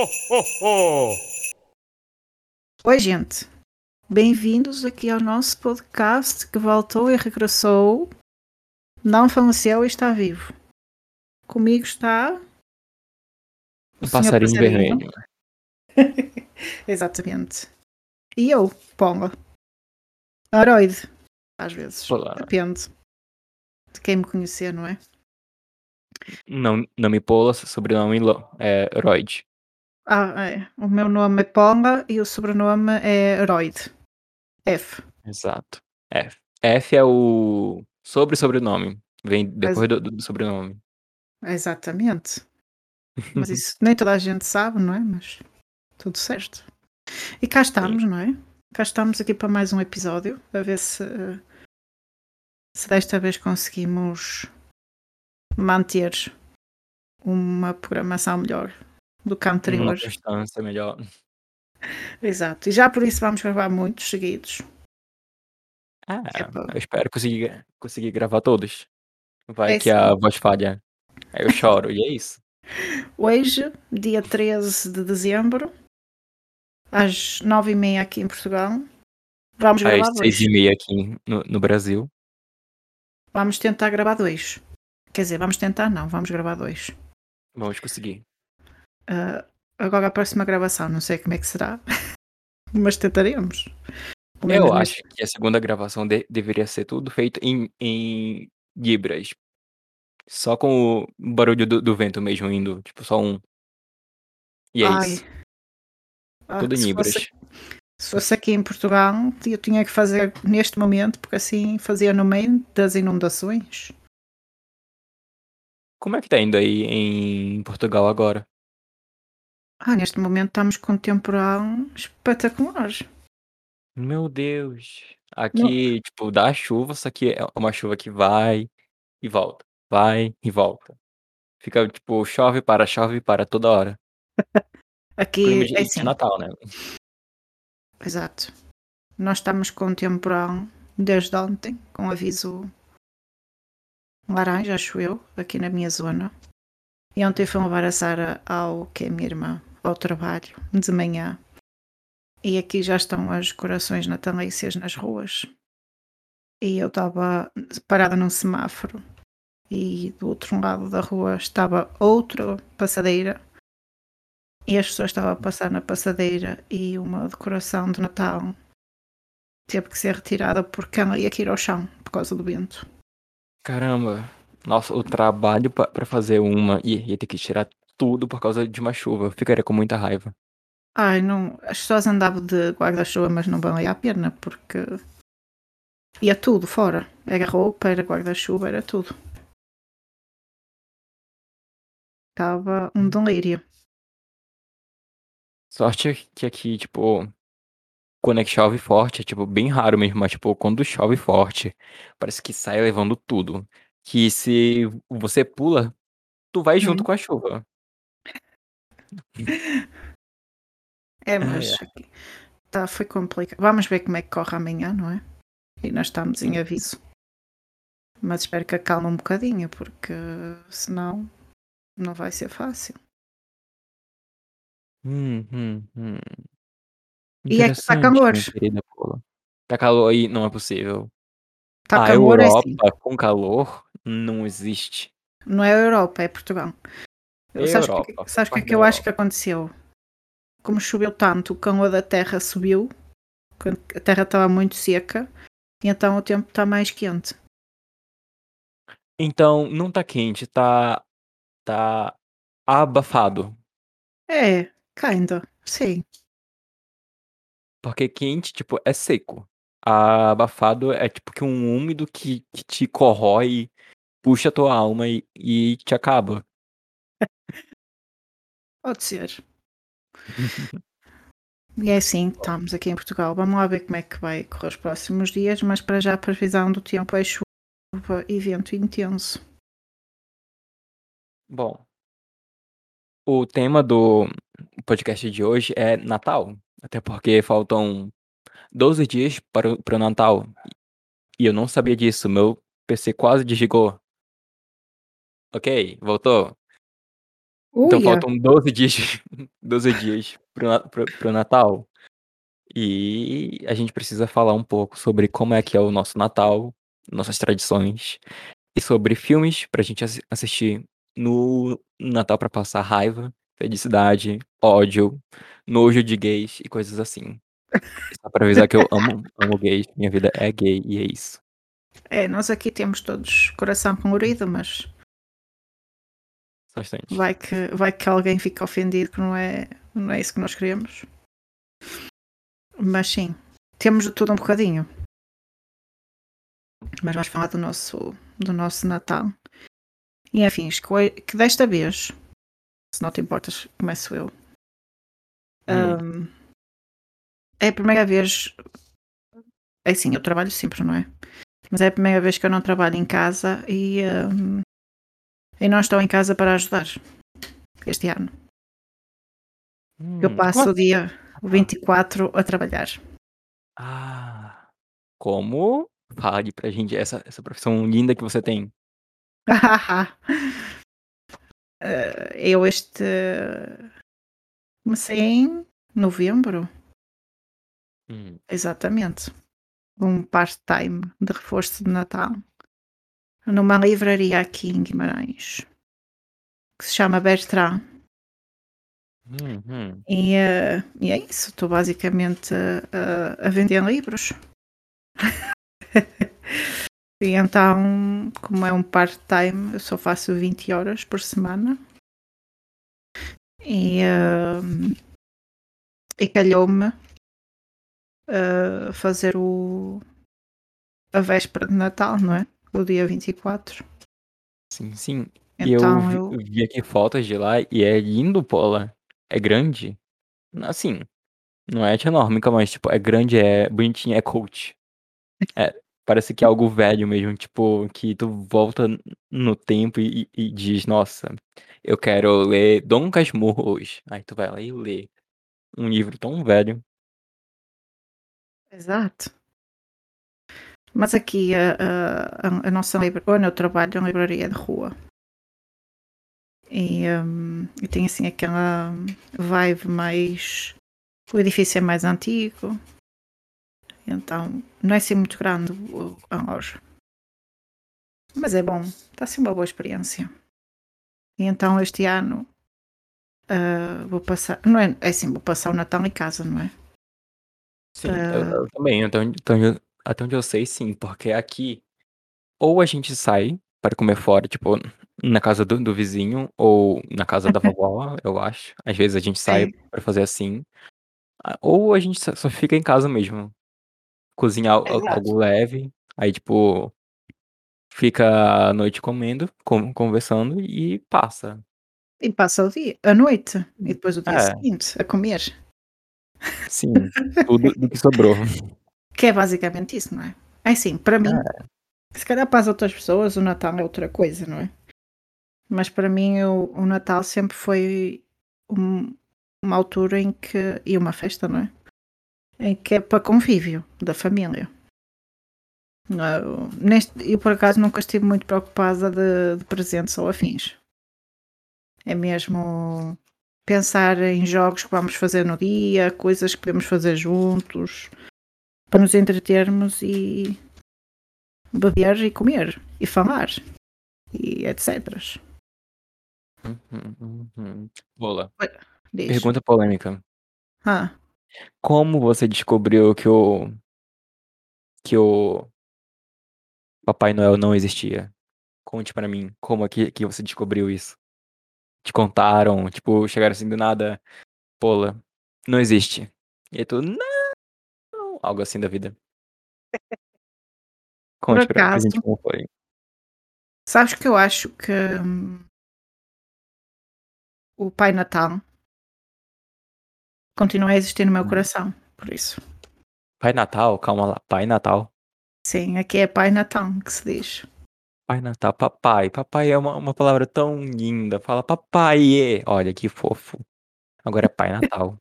ho, ho. Oi, gente. Bem-vindos aqui ao nosso podcast que voltou e regressou. Não faleceu e está vivo. Comigo está. o passarinho vermelho. Exatamente. E eu, Ponga. Aroide. Às vezes. Olá. Depende de quem me conhecer, não é? Não, não me pola, sobrenome é Royd. Ah, é. O meu nome é Ponga e o sobrenome é Aroide. F. Exato. F. F é o sobre sobrenome. Vem depois do, do sobrenome. Exatamente. Mas isso nem toda a gente sabe, não é? Mas tudo certo. E cá estamos, não é? Cá estamos aqui para mais um episódio, a ver se, se desta vez conseguimos manter uma programação melhor do a Uma constância melhor. Exato. E já por isso vamos gravar muitos seguidos. Ah, É eu espero conseguir, conseguir gravar todos. Vai É que a voz falha. Aí eu choro, e é isso. Hoje, dia 13 de dezembro, às 9h30 aqui em Portugal, vamos gravar Às dois. seis e meia aqui no, no Brasil. Vamos tentar gravar dois. Quer dizer, vamos tentar não, vamos gravar dois. Vamos conseguir. Ah, agora a próxima gravação, não sei como é que será, mas tentaremos. Menos Eu neste- acho que a segunda gravação de- deveria ser tudo feito em, em Libras. Só com o barulho do, do vento mesmo indo. Tipo, só um. E é Ai. isso. Ah, Tudo em Libras. fosse, se fosse aqui em Portugal, eu tinha que fazer neste momento, porque assim fazia no meio das inundações. Como é que tá indo aí em Portugal agora? Ah, neste momento estamos com um temporal espetacular. Meu Deus. Aqui, tipo, dá chuva, só que é uma chuva que vai e volta. Vai e volta. Fica, tipo, chove, para, chove, para toda hora. Aqui de, é assim, Natal, né? exato. Nós estamos com um temporal desde ontem, com aviso laranja, acho eu, aqui na minha zona. E ontem fui levar a Sara ao que é minha irmã, ao trabalho, de manhã. E aqui já estão as decorações natalícias nas ruas. E eu estava parada num semáforo. E do outro lado da rua estava outra passadeira. E as pessoas estavam a passar na passadeira e uma decoração de Natal teve que ser retirada porque ela ia cair ao chão por causa do vento. Caramba. Nossa, o trabalho pa- pra fazer uma e ia ter que tirar tudo por causa de uma chuva. Eu ficaria com muita raiva. Ai, não, as pessoas andavam de guarda-chuva, mas não valia a pena porque ia tudo fora. Era roupa, era guarda-chuva, era tudo. Estava um delírio. Sorte que aqui, tipo, quando é que chove forte, é tipo bem raro mesmo, mas tipo, quando chove forte, parece que sai levando tudo. Que se você pula, tu vai junto Hum. com a chuva. É, mas aqui- tá, foi complicado. Vamos ver como é que corre amanhã, não é? E nós estamos em aviso. Mas espero que acalme um bocadinho, porque senão não vai ser fácil. Hum, hum, hum. E é que tá Interessante, calor. minha querida Paula. Tá calor aí, não é possível. Está a calor é Europa assim. com calor não existe. Não é a Europa, é Portugal. Sabes o que, sabes que é que eu acho que aconteceu? Como choveu tanto, o calor da terra subiu, quando a terra estava muito seca, e então o tempo está mais quente. Então, não tá quente, tá. tá abafado. É, kinda, sim. Porque quente, tipo, é seco. Abafado é tipo que um úmido que, que te corrói, puxa a tua alma e, e te acaba. Pode ser. E é assim, estamos aqui em Portugal. Vamos lá ver como é que vai correr os próximos dias, mas para já a previsão do tempo é chuva e vento intenso. Bom, o tema do podcast de hoje é Natal. Até porque faltam 12 dias para, o- para o Natal. E eu não sabia disso. Meu PC quase desligou. Ok, voltou. Então Uia! faltam 12 dias 12 dias para o na para o para o Natal. E a gente precisa falar um pouco sobre como é que é o nosso Natal, nossas tradições, e sobre filmes pra gente assi assistir no Natal pra passar raiva, felicidade, ódio, nojo de gays e coisas assim. Só pra avisar que eu amo amo gays, minha vida é gay e é isso. É, nós aqui temos todos coração colorido, mas. Vai que, vai que alguém fica ofendido que não é, não é isso que nós queremos. Mas sim, temos de tudo um bocadinho. Mas vamos falar do nosso, do nosso Natal. E afins, que, desta vez, se não te importas, começo eu. Hum. Ahm, é a primeira vez. É assim, eu trabalho sempre, não é? Mas é a primeira vez que eu não trabalho em casa e, ahm, e não estou em casa para ajudar este ano. Eu Hum, passo como o dia 24 a trabalhar. Ah, como? Fale pra gente essa essa profissão linda que você tem. Eh, eu este comecei em novembro, Hum. exatamente. Um part-time de reforço de Natal numa livraria aqui em Guimarães que se chama Bertrand. Uhum. E, eh, e é isso, estou basicamente a, a- vender livros. e então, como é um part-time, eu só faço 20 horas por semana. E, eh, e calhou-me fazer o, a véspera de Natal, não é? O dia 24. Sim, sim. E eu Então vi eu. vi aqui fotos de lá e é lindo, Paula. É grande. Assim, não é enorme, mas tipo, é grande, é bonitinho, é coach. É, parece que é algo velho mesmo, tipo, que tu volta no tempo e, e diz, nossa, eu quero ler Dom Casmurro hoje. Aí tu vai lá e lê um livro tão velho. Exato. Mas aqui a, a, a- nossa livraria, onde eu trabalho, é uma livraria de rua. E, hum, e tem assim aquela vibe mais. O edifício é mais antigo. Então não é assim muito grande a loja. Mas é bom, está a ser uma boa experiência. E então este ano ah, vou passar. Não é, é assim, vou passar o Natal em casa, não é? Sim, eu, Ah. eu também, onde eu- até onde eu sei, sim, porque aqui ou a gente sai para comer fora, tipo, na casa do, do vizinho, ou na casa da vovó, eu acho. Às vezes a gente sai para fazer assim. Ou a gente só só fica em casa mesmo. Cozinhar al- Exato. algo leve, aí, tipo, fica a noite comendo, con- conversando e passa. E passa o dia, a noite, e depois o dia É. seguinte a comer. Sim, tudo do que sobrou. Que é basicamente isso, não é? É assim, para mim, se calhar para as outras pessoas o Natal é outra coisa, não é? Mas para mim o, o Natal sempre foi um- uma altura em que. e uma festa, não é? Em que é para convívio da família. Não, neste, eu por acaso nunca estive muito preocupada de, de presentes ou afins. É mesmo pensar em jogos que vamos fazer no dia, coisas que podemos fazer juntos, para nos entretermos e beber e comer e falar e etc. Uhum, uhum. Bola. Diz. Pergunta polêmica. Ah, Como você descobriu que o que o Papai Noel não existia? Conte pra mim, como é que, que você descobriu isso? Te contaram, tipo, chegaram assim do nada, Pola, não existe. E aí tu, não, algo assim da vida. Conte pra, pra gente como foi. sabes que eu acho que hum, o Pai Natal continua a existir no meu Hum. coração, por isso. Pai Natal, calma lá, Pai Natal. Sim, aqui é Pai Natal que se diz. Pai Natal, papai. Papai é uma, uma palavra tão linda. Fala papai. Olha que fofo. Agora é Pai Natal.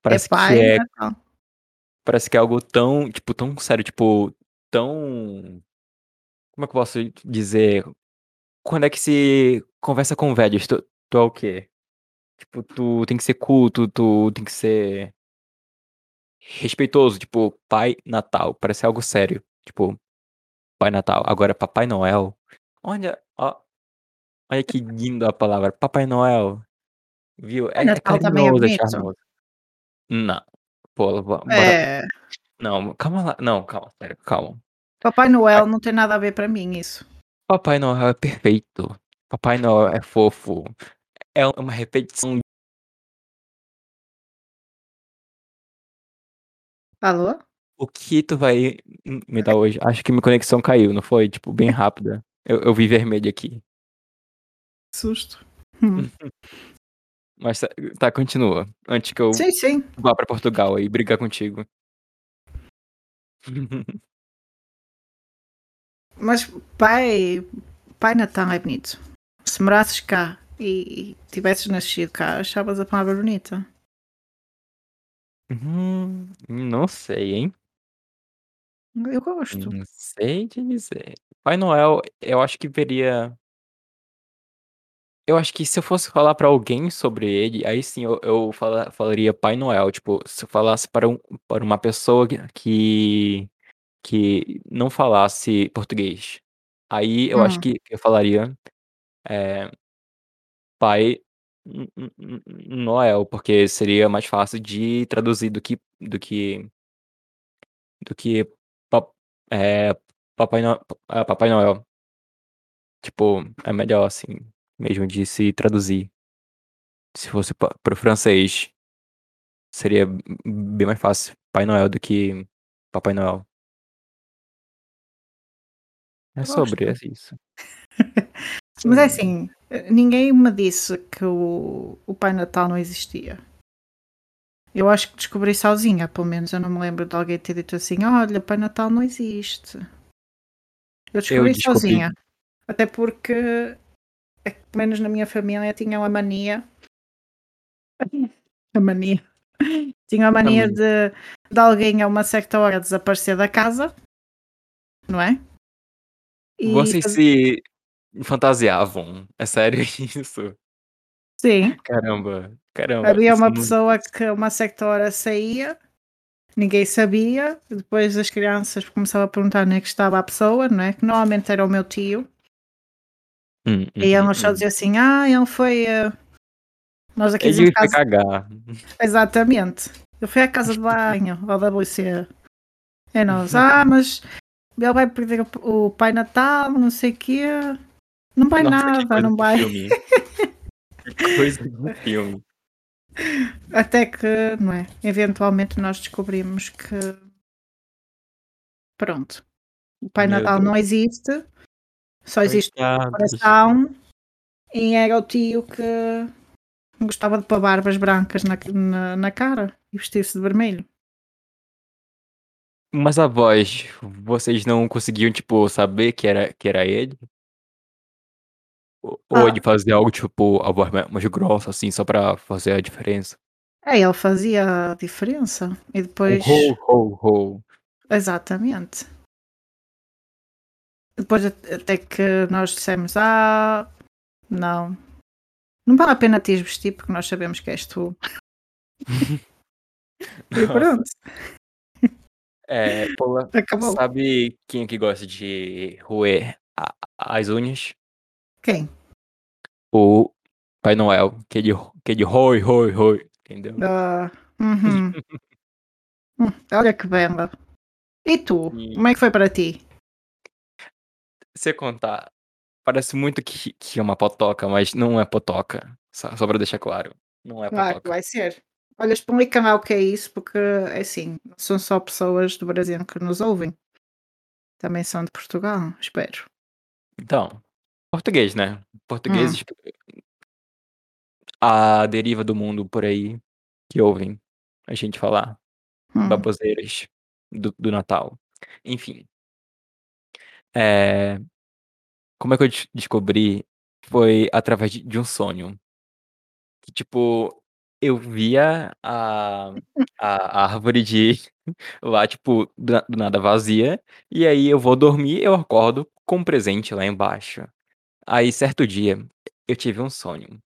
Parece é Pai que é Natal. Parece que é algo tão, tipo, tão sério, tipo, tão. Como é que eu posso dizer? Quando é que se conversa com velhos? Tu, tu é o quê? Tipo, tu tem que ser culto, tu tem que ser respeitoso, tipo, Pai Natal, parece algo sério, tipo, Pai Natal. Agora, Papai Noel, olha, ó, olha que linda a palavra, Papai Noel, viu? É, é Natal é carinhoso, é charmoso. Não, pô, bo- bora, É. não, calma lá, não, calma, sério, calma. Papai Noel não tem nada a ver para mim isso. Papai Noel é perfeito, Papai Noel é fofo, é uma repetição. Alô? O que tu vai me dar hoje? Acho que minha conexão caiu, não foi? Tipo, bem rápida. Eu, eu vi vermelho aqui. Susto. Mas tá, tá, continua. Antes que eu Sim, sim. vá pra Portugal e brigar contigo. Mas pai, pai Natal é bonito. Se morasses cá e, e tivesses nascido cá, achavas a palavra bonita. Hum, não sei, hein? Eu gosto. Não sei te dizer. Pai Noel, eu acho que veria. Eu acho que se eu fosse falar pra alguém sobre ele, aí sim eu, eu fala- falaria Pai Noel. Tipo, se eu falasse para, um, para uma pessoa que, que não falasse português, aí eu acho Hum. que eu falaria é, Pai Noel, porque seria mais fácil de traduzir do que do que do que é, Papai Noel, Papai Noel. Tipo, é melhor assim, mesmo de se traduzir. Se fosse pa- pro francês, seria bem mais fácil Pai Noel do que Papai Noel. É sobre, isso. Mas é Sim. assim, ninguém me disse que o, o Pai Natal não existia. Eu acho que descobri sozinha, pelo menos eu não me lembro de alguém ter dito assim, olha, Pai Natal não existe. Eu descobri descobri. sozinha. Até porque, que, pelo menos na minha família, tinham a mania. A mania. Tinham a mania de, de alguém a uma certa hora desaparecer da casa, não é? E Vocês se fantasiavam. É sério isso? Sim, Caramba, caramba. havia isso uma pessoa que a uma certa hora saía, ninguém sabia, depois as crianças começavam a perguntar onde é que estava a pessoa, não é? Que normalmente era o meu tio, Hum, e uhum, elas só hum. diziam assim: ah, ele foi. eh, Nós aqui dizemos casa. cagar. Exatamente. Eu fui à casa de banho, ao WC. É nós. Ah, mas ele vai perder o, Pai Natal, não sei o quê. Não vai Nossa, nada, não vai. que coisa de filme. Até que, não é? Eventualmente nós descobrimos que. Pronto. O Pai Meu Natal Deus. não existe. Só existe o Coitados. coração. E era o tio que gostava de pôr barbas brancas na, na, na cara e vestir-se de vermelho. Mas a voz, vocês não conseguiam, tipo, saber que era, que era ele? Ou Ah. ele fazia algo, tipo, a voz mais mais grossa, assim, só pra fazer a diferença? É, ele fazia a diferença. E depois. Ho, ho, ho. Exatamente. Depois at- até que nós dissemos, ah, não. Não vale a pena te vestir porque nós sabemos que és tu. E pronto, É, pô, acabou. sabe quem é que gosta de roer as unhas? Quem? O Pai Noel, que ele, que ele roi, roi, roi, entendeu? Ah, uhum. Hum, Olha que bela. E tu? E- Como é que foi para ti? Se eu contar, parece muito que, que é uma potoca, mas não é potoca. Só, só pra deixar claro, não é Claro potoca. vai ser. Olha, explica lá o que é isso, porque é assim, são só pessoas do Brasil que nos ouvem. Também são de Portugal, espero. Então, português, né? Portugueses, a deriva do mundo por aí, que ouvem a gente falar Hum. baboseiras do, do Natal. Enfim. É, como é que eu des- descobri? Foi através de, de um sonho. Que, tipo, eu via a, a árvore de lá, tipo, do, do nada vazia. E aí eu vou dormir, eu acordo com um presente lá embaixo. Aí, certo dia, eu tive um sonho.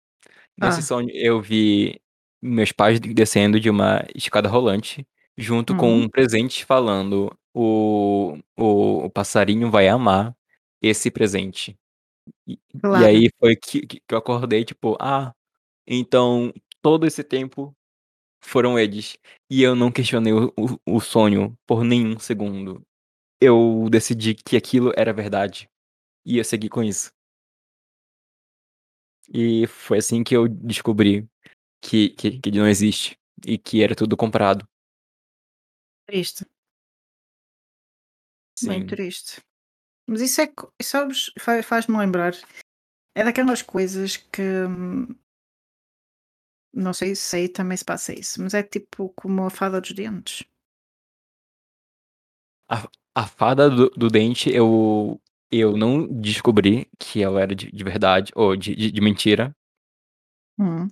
Nesse Ah. sonho eu vi meus pais descendo de uma escada rolante, junto com Hum. um presente falando: "O o o passarinho vai amar esse presente". E e Claro. aí foi que que eu acordei, tipo: "Ah, então todo esse tempo foram eles". E eu não questionei o o o sonho por nenhum segundo. Eu decidi que aquilo era verdade, e ia seguir com isso. E foi assim que eu descobri que que que ele não existe, e que era tudo comprado. Triste. Bem triste. Mas isso é sabes, fa faz-me lembrar, é daquelas coisas que não sei se aí também se passa isso, mas é tipo como a fada dos dentes. A a fada do do dente eu eu não descobri que ela era de de verdade ou de de de mentira. Hum.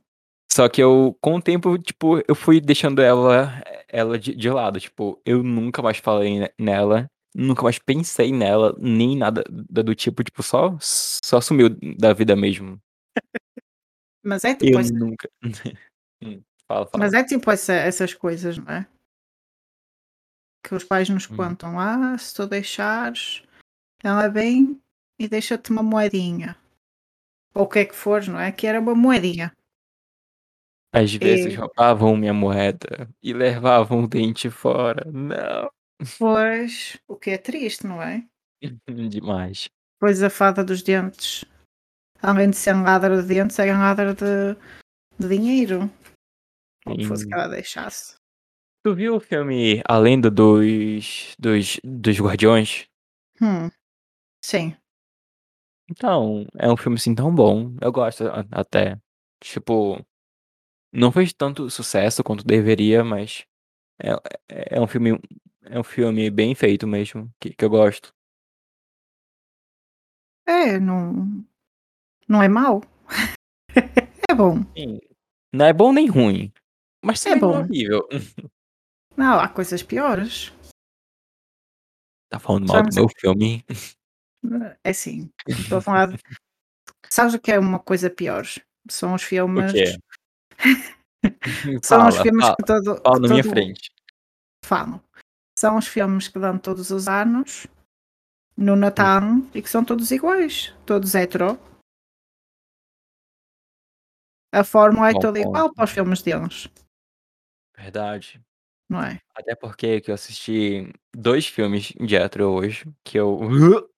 Só que eu com o tempo, tipo, eu fui deixando ela ela de de lado, tipo, eu nunca mais falei ne nela, nunca mais pensei nela, nem nada da do tipo, tipo, só só sumiu da vida mesmo. Mas é Eu tipo essa nunca hum, fala, mas fala. é tipo essa essas coisas, não é? Que os pais nos Hum. contam: "Ah, se tu deixares, ela vem e deixa-te uma moedinha". Ou o que é que for, não é? Que era uma moedinha. Às vezes E roubavam minha moeda e levavam o dente fora. Não. Pois, o que é triste, não é? Demais. Pois a fada dos dentes, além de ser ladra de dentes, era ladra de de dinheiro. Ou o que fosse que ela deixasse. Tu viu o filme A Lenda dos dos dos Guardiões? Hum, sim. Então, é um filme, assim, tão bom, eu gosto até. Tipo, não fez tanto sucesso quanto deveria, mas é é é um filme é um filme bem feito mesmo, que que eu gosto. É, não não é mau. É bom. Sim. Não é bom nem ruim, mas É é bom. horrível. Não, há coisas piores. Tá falando mal do meu filme? É assim, estou a falar de sabes o que é uma coisa pior? São os O filmes quê? são os Fala, filmes fala, que todo fala que na minha frente. falo. São os filmes que dão todos os anos, no. Natal, e que são todos iguais, todos hetero. A fórmula é Bom toda igual para os filmes deles. Verdade. Não é? Até porque que eu assisti 2 filmes de hetero hoje, que eu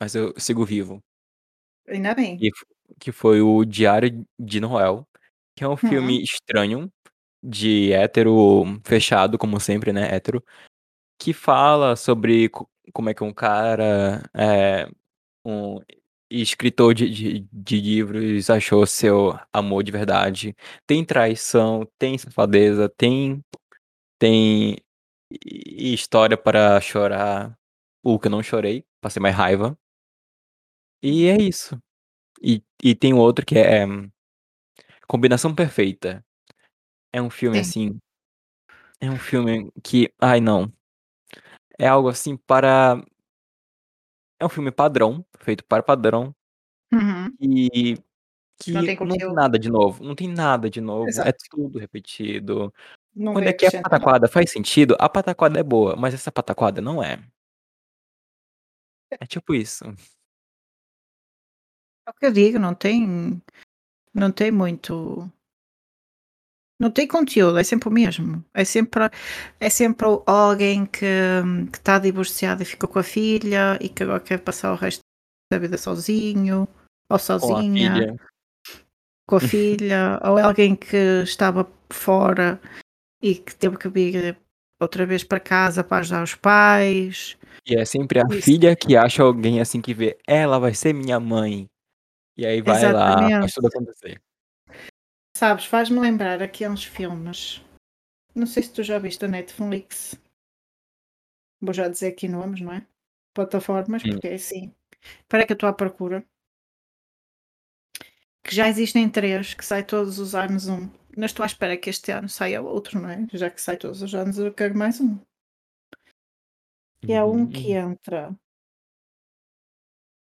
mas eu sigo vivo. Ainda bem. Que fo que foi o Diário de Noel, que é um Hum. filme estranho, de hétero fechado, como sempre, né, hétero, que fala sobre co como é que um cara, eh, um escritor de de de livros achou seu amor de verdade. Tem traição, tem safadeza, tem tem hi história para chorar, o que eu não chorei, passei mais raiva. E é isso. E e tem outro que é Combinação Perfeita. É um filme, Sim. assim é um filme que ai não. É algo assim para é um filme padrão, feito para padrão Uhum. e Não que tem não tem nada de novo, não tem nada de novo, é Exato. tudo repetido. Não Quando é que a pataquada faz sentido, a pataquada é boa, mas essa pataquada não é. É tipo isso. É o que eu digo, não tem não tem muito não tem conteúdo, é sempre o mesmo. É sempre é sempre alguém que que está divorciado e ficou com a filha e que agora quer passar o resto da vida sozinho ou Com a sozinha. filha. Com a filha, ou é alguém que estava fora e que teve que vir outra vez para casa para ajudar os pais. E é sempre a Isso. filha que acha alguém, assim, que vê: "Ela vai ser minha mãe". E aí vai lá, faz tudo Exatamente. acontecer. Sabes, faz-me lembrar aqueles filmes, não sei se tu já viste da Netflix. Vou já dizer aqui nomes, não é? Plataformas, porque é assim. Espera que eu estou à procura. Que já existem 3, que sai todos os anos um. Mas estou à espera que este ano saia outro, não é? Já que sai todos os anos, eu quero mais um. Que é um que Hum. entra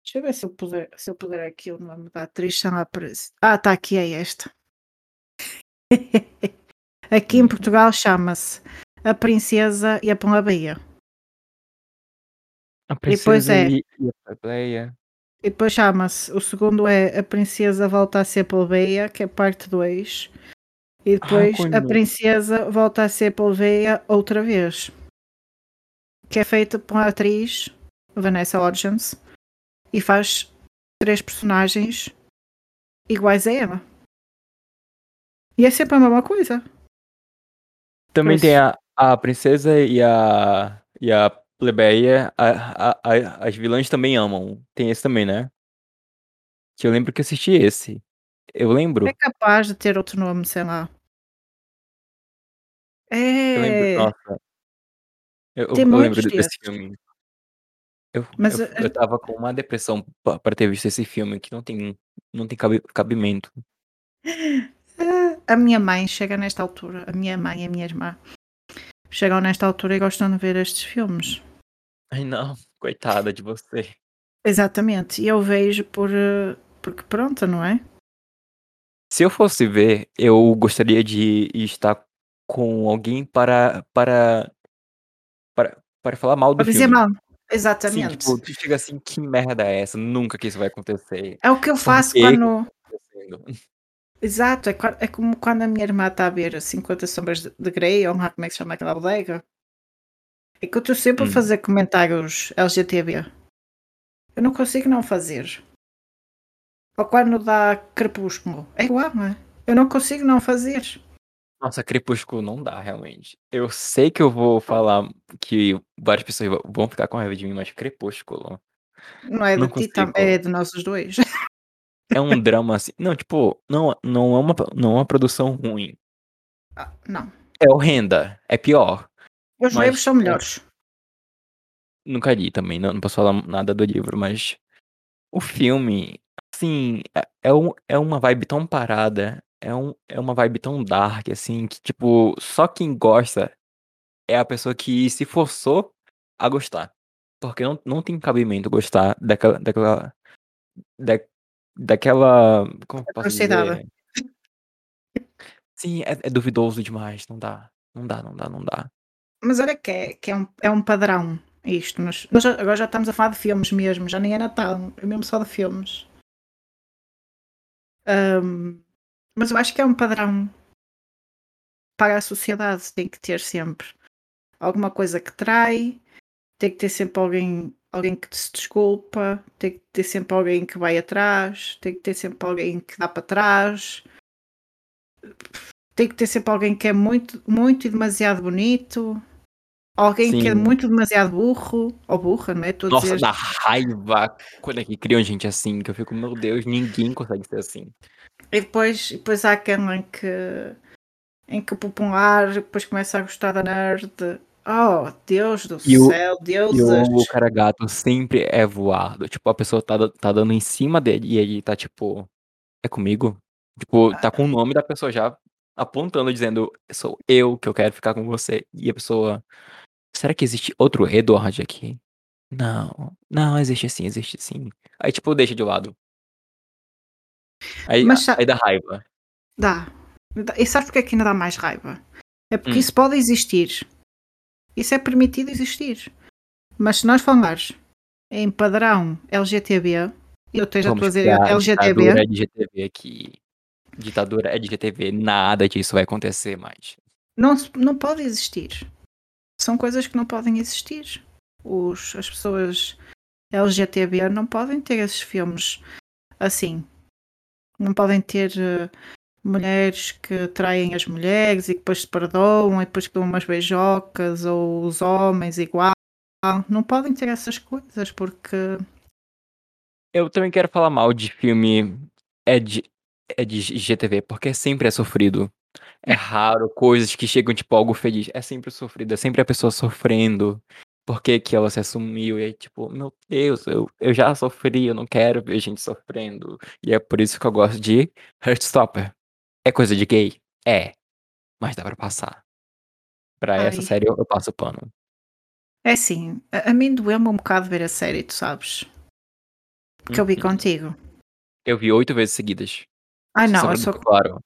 Deixa eu ver se eu puder se eu puder aqui o nome da atriz. Ah, está aqui, é esta. Aqui em Hum. Portugal chama-se A Princesa e a Plebeia. A depois princesa é- e, e a plebeia. E depois chama-se, o segundo é A Princesa Volta a Ser Plebeia, que é parte 2. E depois A conheço. Princesa Volta a Ser Plebeia outra vez. Que é feita pela atriz Vanessa Hudgens e faz três personagens iguais a ela. E é sempre a mesma coisa. Também tem a, a princesa e a, e a plebeia. A, a- a- as vilãs também amam. Tem esse também, né? Que eu lembro que assisti esse. Eu lembro. É capaz de ter outro nome, sei lá. Eu lembro. É. Nossa. Eu, Tem eu lembro desse filme. Eu, Mas, eu, eu tava com uma depressão pa- pra ter visto esse filme que não tem, não tem cabi- cabimento. A minha mãe chega nesta altura, a minha mãe e a minha irmã chegam nesta altura e gostam de ver estes filmes. Ai não, coitada de você. Exatamente, e eu vejo por. eh, Porque pronto, não é? Se eu fosse ver, eu gostaria de estar com alguém para para para, para falar mal do Para dizer filme. mal. Sim, Exatamente. tipo, tu chega assim, que merda é essa? Nunca que isso vai acontecer. É o que eu faço quando. Exato, é, é como quando a minha irmã está a ver 50 Sombras de, de Grey, ou como é que se chama aquela bodega. É que eu estou sempre a Hum. fazer comentários LGTB. Eu não consigo não fazer. Ou quando dá crepúsculo. É igual, não é? Eu não consigo não fazer. Nossa, Crepúsculo não dá, realmente. Eu sei que eu vou falar que várias pessoas vão ficar com raiva de mim, mas Crepúsculo Não é Não de ti, é de nós os dois. é um drama assim. Não, tipo, não, não, é uma, não é uma produção ruim. Ah, não. É horrenda. É pior. Os Mas livros são melhores. Nunca li também, não, não posso falar nada do livro, mas o filme, assim, é, é, um, é uma vibe tão parada, é, um, é uma vibe tão dark, assim, que, tipo, só quem gosta é a pessoa que se forçou a gostar. Porque não, não tem cabimento gostar daquela. daquela. Da, daquela. Como eu posso dizer? Sim, é, é duvidoso demais, não dá. Não dá, não dá, não dá. Mas olha que é, que é, um, é um padrão isto. Nós, nós agora já estamos a falar de filmes mesmo, já nem é Natal, é mesmo só de filmes. Ahm, mas eu acho que é um padrão para a sociedade. Tem que ter sempre alguma coisa que trai, tem que ter sempre alguém, alguém que se desculpa, tem que ter sempre alguém que vai atrás, tem que ter sempre alguém que dá para trás. Tem que ter sempre alguém que é muito, muito e demasiado bonito. Alguém que é Sim. muito demasiado burro. Ou burra, não é? A Nossa, dá raiva quando é que criam gente assim, que eu fico, meu Deus, ninguém consegue ser assim. E depois, e depois há aquela em que, em que o popular depois começa a gostar da nerd. Oh, Deus do E o- céu, E deuses. o cara gato sempre é voado. Tipo, a pessoa tá, tá dando em cima dele e ele tá tipo, é comigo? Tipo, tá com o nome da pessoa já apontando, dizendo, sou eu que eu quero ficar com você. E a pessoa, será que existe outro Edward aqui? Não, não, existe sim, existe sim. Aí, tipo, deixa de lado. Aí, Mas aí dá raiva. Dá. E sabes porque é que ainda dá mais raiva? É porque Hum. isso pode existir. Isso é permitido existir. Mas se nós falarmos em padrão LGTB, eu esteja a criar LGTB, ditadura LGTB aqui. Ditadura LGTB, nada disso vai acontecer mais. não, não pode existir. São coisas que não podem existir. Os, as pessoas LGTB não podem ter esses filmes assim. Não podem ter eh, mulheres que traem as mulheres e que depois se perdoam e depois que dão umas beijocas ou os homens igual. Não podem ter essas coisas porque Eu também quero falar mal de filme é de, é de GTV, porque sempre é sofrido. É raro coisas que chegam tipo algo feliz. É sempre sofrido, é sempre a pessoa sofrendo. Por que, que ela se assumiu? E aí, tipo, meu Deus, eu, eu já sofri, eu não quero ver gente sofrendo. E é por isso que eu gosto de Heartstopper. É coisa de gay? É. Mas dá pra passar. Pra essa Ai. série eu, eu passo pano. é assim, a, a mim doeu-me um bocado ver a série, tu sabes? Porque eu vi Uhum. contigo. Eu vi oito vezes seguidas. Só não, eu deixar claro.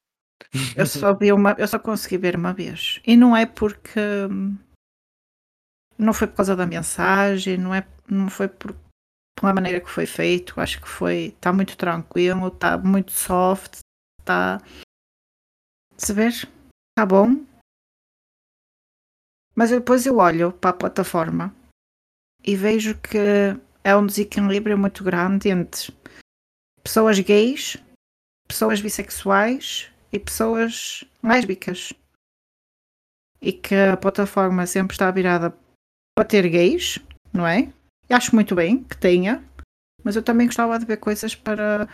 Eu só vi uma, eu só consegui ver uma vez. E não é porque não foi por causa da mensagem, não é, não foi por, pela maneira que foi feito. Acho que foi, está muito tranquilo, está muito soft, está se ver, está bom. Mas depois eu olho para a plataforma e vejo que é um desequilíbrio muito grande entre pessoas gays, pessoas bissexuais e pessoas lésbicas. E que a plataforma sempre está virada para ter gays, não é? E acho muito bem que tenha, mas eu também gostava de ver coisas para,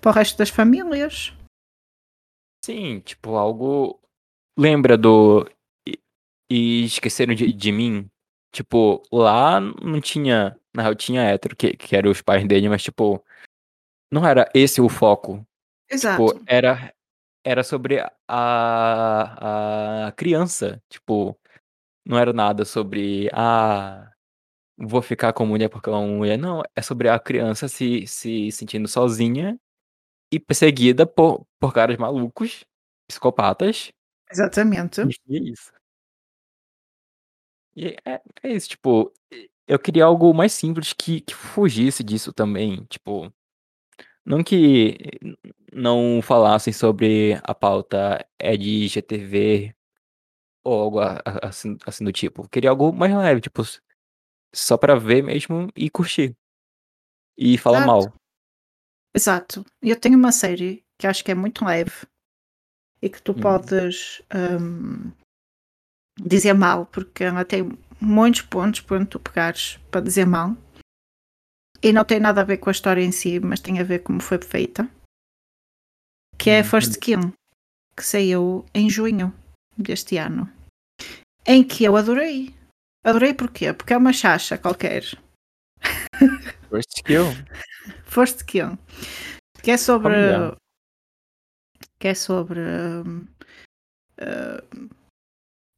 para o resto das famílias. Sim, tipo, algo. Lembra do. E, esqueceram de, de mim? Tipo, lá não tinha. Na real, tinha hétero, que, que eram os pais dele, mas, tipo, não era esse o foco. Exato. Tipo, era, era sobre a, a criança. Tipo, não era nada sobre. Ah, vou ficar com mulher porque ela é uma mulher. Não, é sobre a criança se, se sentindo sozinha e perseguida por, por caras malucos, psicopatas. Exatamente. E é isso. E é, é isso, tipo, eu queria algo mais simples que, que fugisse disso também. Tipo, não que não falassem sobre a pauta é de GTV ou algo assim, assim do tipo. Eu queria algo mais leve, tipo, só pra ver mesmo e curtir. E falar Exato. mal. Exato. Eu tenho uma série que acho que é muito leve e que tu Hum. podes hum, dizer mal, porque ela tem muitos pontos para onde tu pegares para dizer mal. E não tem nada a ver com a história em si, mas tem a ver como foi feita. Que é Hum. First Kill, que saiu em junho deste ano. Em que eu adorei. Adorei porquê? Porque é uma chacha qualquer. First kill. First Kill. Que é sobre. Familiar. Que é sobre. hum,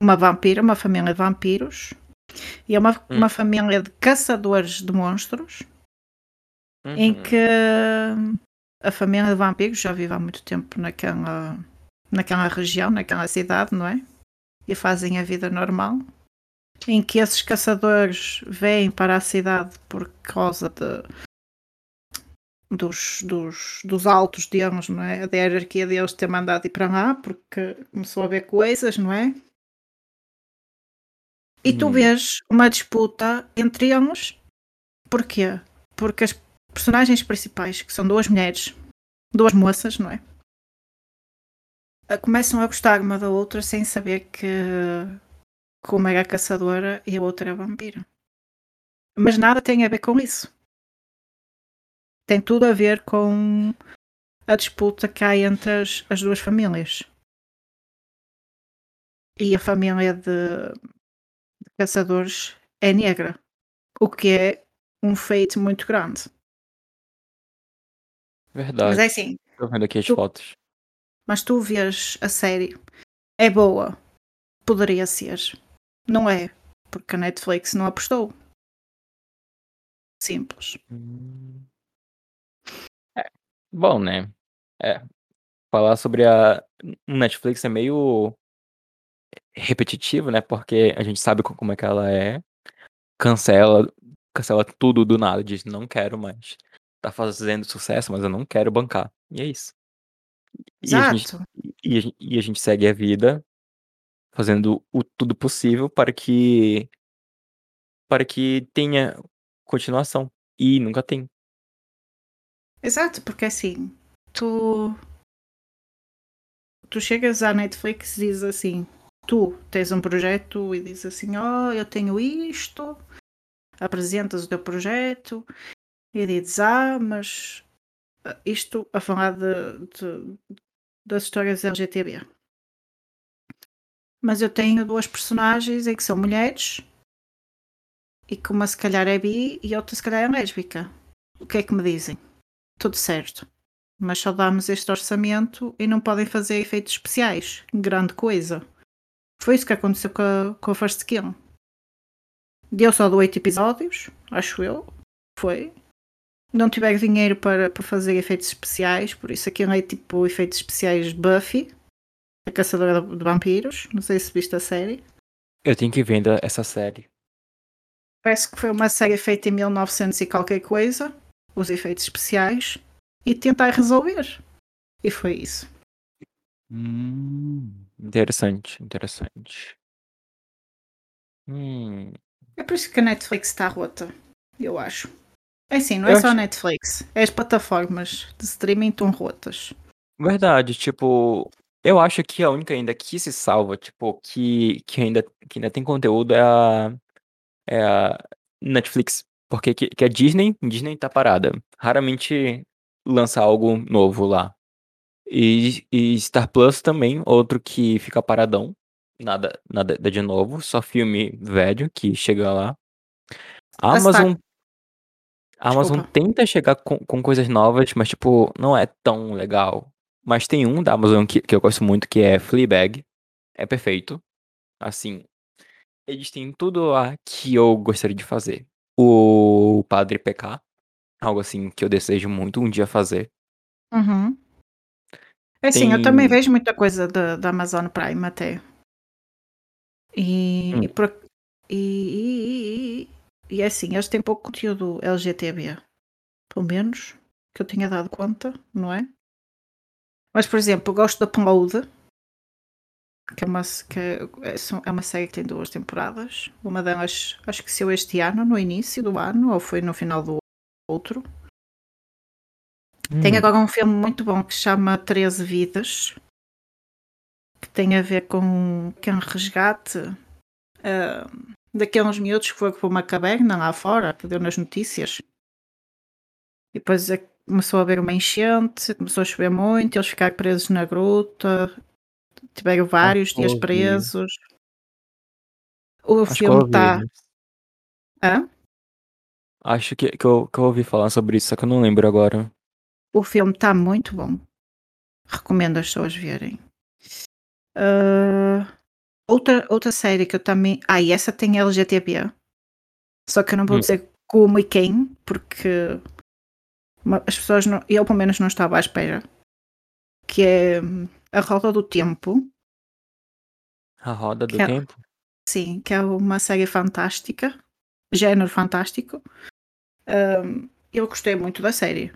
uma vampira, uma família de vampiros. E é uma, Hum. uma família de caçadores de monstros. Em Uhum. que hum, a família de vampiros já vive há muito tempo naquela, naquela região, naquela cidade, não é? E fazem a vida normal. Em que esses caçadores vêm para a cidade por causa de, dos, dos, dos altos deles, não é? Da hierarquia deles ter mandado ir para lá, porque começou a haver coisas, não é? E tu Hum. vês uma disputa entre eles. Porquê? Porque as personagens principais, que são duas mulheres, duas moças, não é? Ah, Começam a gostar uma da outra sem saber que, que uma era caçadora e a outra era vampira. Mas nada tem a ver com isso. Tem tudo a ver com a disputa que há entre as, as duas famílias. E a família de, de caçadores é negra. O que é um feito muito grande. Verdade. Mas é assim, Tô vendo aqui as tu- fotos. mas tu vês a série, é boa, poderia ser. Não é, porque a Netflix não apostou. Simples. É, bom, né? É. Falar sobre a Netflix é meio repetitivo, né? Porque a gente sabe co- como é que ela é. Cancela, cancela tudo do nada. Diz, não quero mais. Tá fazendo sucesso, mas eu não quero bancar. E é isso. E a gente, Exato. e a, gen- e a gente segue a vida fazendo o tudo possível para que para que tenha continuação. E nunca tem. Exato, porque assim, tu. Tu chegas à Netflix e dizes assim: tu tens um projeto e dizes assim: oh, eu tenho isto, apresentas o teu projeto e dizes: ah, mas ah, isto a falar de, de- das histórias LGTB. Mas eu tenho duas personagens em que são mulheres e que uma se calhar é bi e outra se calhar é lésbica. O que é que me dizem? Tudo certo. Mas só damos este orçamento e não podem fazer efeitos especiais. Grande coisa. Foi isso que aconteceu com a, com a First Kill. Deu só de 8 episódios, acho eu. Foi. Não tiveram dinheiro para, para fazer efeitos especiais, por isso aquilo é tipo efeitos especiais Buffy. A Caçadora de Vampiros. Não sei se viste a série. Eu tenho que ver essa série. Parece que foi uma série feita em 1900 e qualquer coisa, os efeitos especiais, e tentar resolver. E foi isso. Hum, interessante, interessante. Hum. É por isso que a Netflix está rota, eu acho. É assim, não é eu só a Netflix, é as plataformas de streaming estão rotas. Verdade, tipo, eu acho que a única ainda que se salva, tipo, que, que, ainda, que ainda tem conteúdo é a, é a Netflix. Porque que, que a Disney, Disney tá parada. Raramente lança algo novo lá. E, e Star Plus também, outro que fica paradão. Nada, nada de novo, só filme velho que chega lá. A Amazon. A Amazon tenta chegar com, com coisas novas, mas, tipo, não é tão legal. Mas tem um da Amazon que, que eu gosto muito, que é Fleabag. É perfeito. Assim, eles têm tudo lá que eu gostaria de fazer. O Padre PK, algo assim que eu desejo muito um dia fazer. Uhum. É assim, tem... eu também vejo muita coisa da, da Amazon Prime até. E, hum. e, por, e, e, e, assim, eles têm pouco conteúdo LGTB. Pelo menos que eu tinha dado conta, não é? Mas, por exemplo, eu gosto da Upload, que é uma, que é, é uma série que tem duas temporadas. Uma delas acho que saiu este ano, no início do ano, ou foi no final do outro. Hum. Tem agora um filme muito bom que se chama 13 Vidas, que tem a ver com, com um resgate uh, daqueles miúdos que foram para uma caverna lá fora, que deu nas notícias. E depois é começou a haver uma enchente, começou a chover muito, eles ficaram presos na gruta, tiveram vários dias presos. O Acho filme está. Hã? Acho que, que, eu, que eu ouvi falar sobre isso, só que eu não lembro agora. O filme está muito bom. Recomendo as pessoas verem. Uh, outra, outra série que eu também. Ah, e essa tem LGTB. Só que eu não vou hum. dizer como e quem, porque as pessoas, não, eu pelo menos não estava à espera, que é hum, A Roda do Tempo. A Roda do é, Tempo? Sim, que é uma série fantástica, género fantástico. Um, eu gostei muito da série.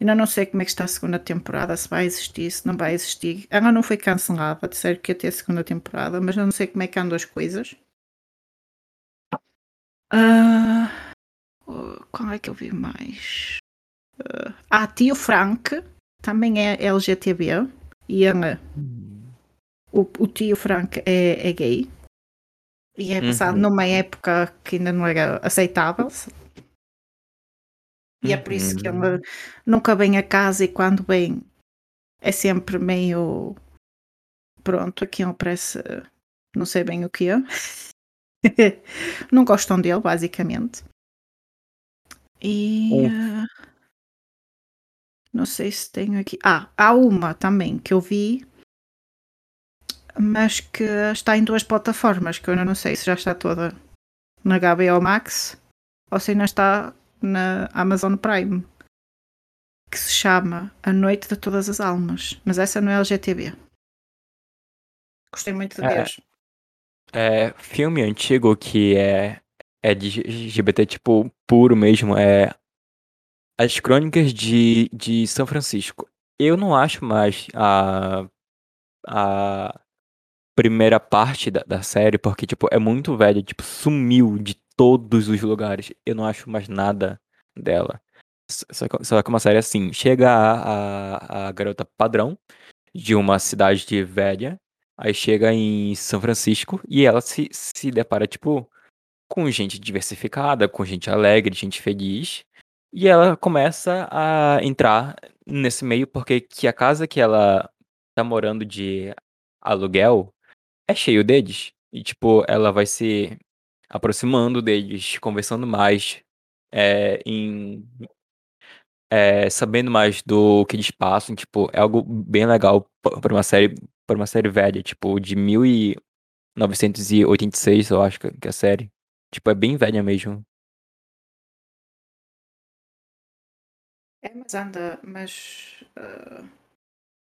Ainda não sei como é que está a segunda temporada, se vai existir, se não vai existir. Ela não foi cancelada, disseram que ia ter a segunda temporada, mas eu não sei como é que andam as coisas. Uh, qual é que eu vi mais? Ah, Tio Frank também é LGTB e ele, o, o tio Frank é, é gay. E é passado uhum. numa época que ainda não era aceitável. E é por isso que ele uhum. nunca vem a casa e quando vem é sempre meio pronto, aqui ele parece não sei bem o que é. Não gostam dele basicamente. E uh, não sei se tenho aqui. Ah, há uma também que eu vi, mas que está em duas plataformas, que eu não sei se já está toda na HBO Max ou se ainda está na Amazon Prime, que se chama A Noite de Todas as Almas, mas essa não é LGTB. Gostei muito de é, É, filme antigo que é, é de LGBT, tipo, puro mesmo, é as Crônicas de, de São Francisco. Eu não acho mais a, a primeira parte da, da série, porque, tipo, é muito velha, tipo, sumiu de todos os lugares. Eu não acho mais nada dela. Só que, que uma série assim, chega a, a, a garota padrão de uma cidade velha, aí chega em São Francisco e ela se, se depara, tipo, com gente diversificada, com gente alegre, gente feliz. E ela começa a entrar nesse meio porque que a casa que ela tá morando de aluguel é cheio deles. E, tipo, ela vai se aproximando deles, conversando mais, é, em, é, sabendo mais do que eles passam. Tipo, é algo bem legal para uma série, para uma série velha, tipo, de 1986, eu acho que é a série. Tipo, é bem velha mesmo. É, mas anda, mas uh,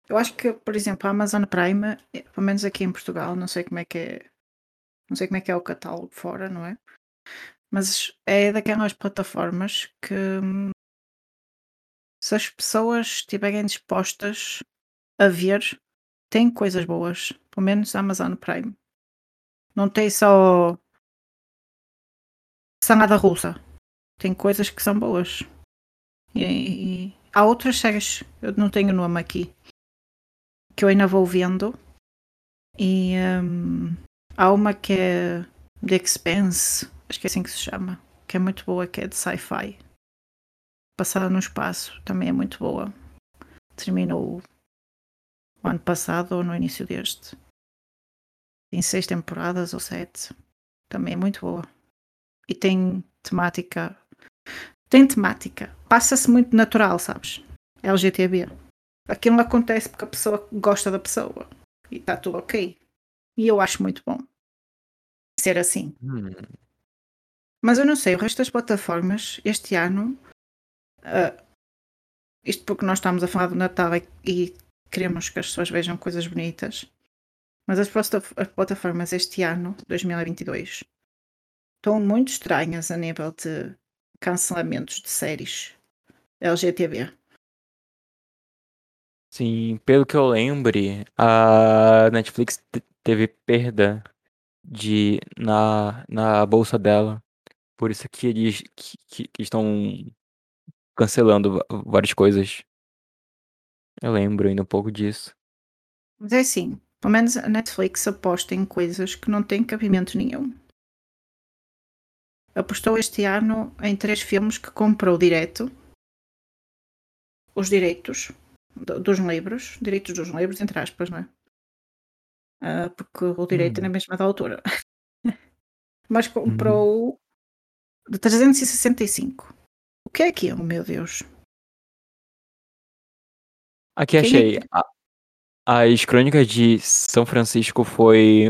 Eu acho que, por exemplo, a Amazon Prime, eh, pelo menos aqui em Portugal, não sei como é que é, não sei como é que é o catálogo fora, não é? Mas é daquelas plataformas que se as pessoas estiverem dispostas a ver, tem coisas boas. Pelo menos a Amazon Prime. Não tem só salada russa. Tem coisas que são boas. E, e há outras séries, eu não tenho nome aqui, que eu ainda vou vendo. E hum, há uma que é The Expanse, acho que é assim que se chama, que é muito boa, que é de sci-fi. Passada no espaço, também é muito boa. Terminou o ano passado ou no início deste. Tem seis temporadas ou sete. Também é muito boa. E tem temática. Tem temática. Passa-se muito natural, sabes? LGTB. Aquilo acontece porque a pessoa gosta da pessoa. E está tudo ok. E eu acho muito bom ser assim. Hum. Mas eu não sei, o resto das plataformas, este ano, uh, isto porque nós estamos a falar do Natal e, e queremos que as pessoas vejam coisas bonitas, mas as, as plataformas este ano, 2022, estão muito estranhas a nível de cancelamentos de séries LGTB. Sim, pelo que eu lembre, a Netflix teve perda de na, na bolsa dela. Por isso que eles que, que, que estão cancelando várias coisas. Eu lembro ainda um pouco disso. Mas é assim, pelo menos a Netflix aposta em coisas que não têm cabimento nenhum. Apostou este ano em três filmes que comprou direto os direitos dos livros, direitos dos livros, entre aspas, não é? Uh, porque o direito hum. é na mesma da autora. Mas comprou hum. de 365. O que é aquilo, meu Deus? Aqui Quem achei. É. As Crônicas de São Francisco foi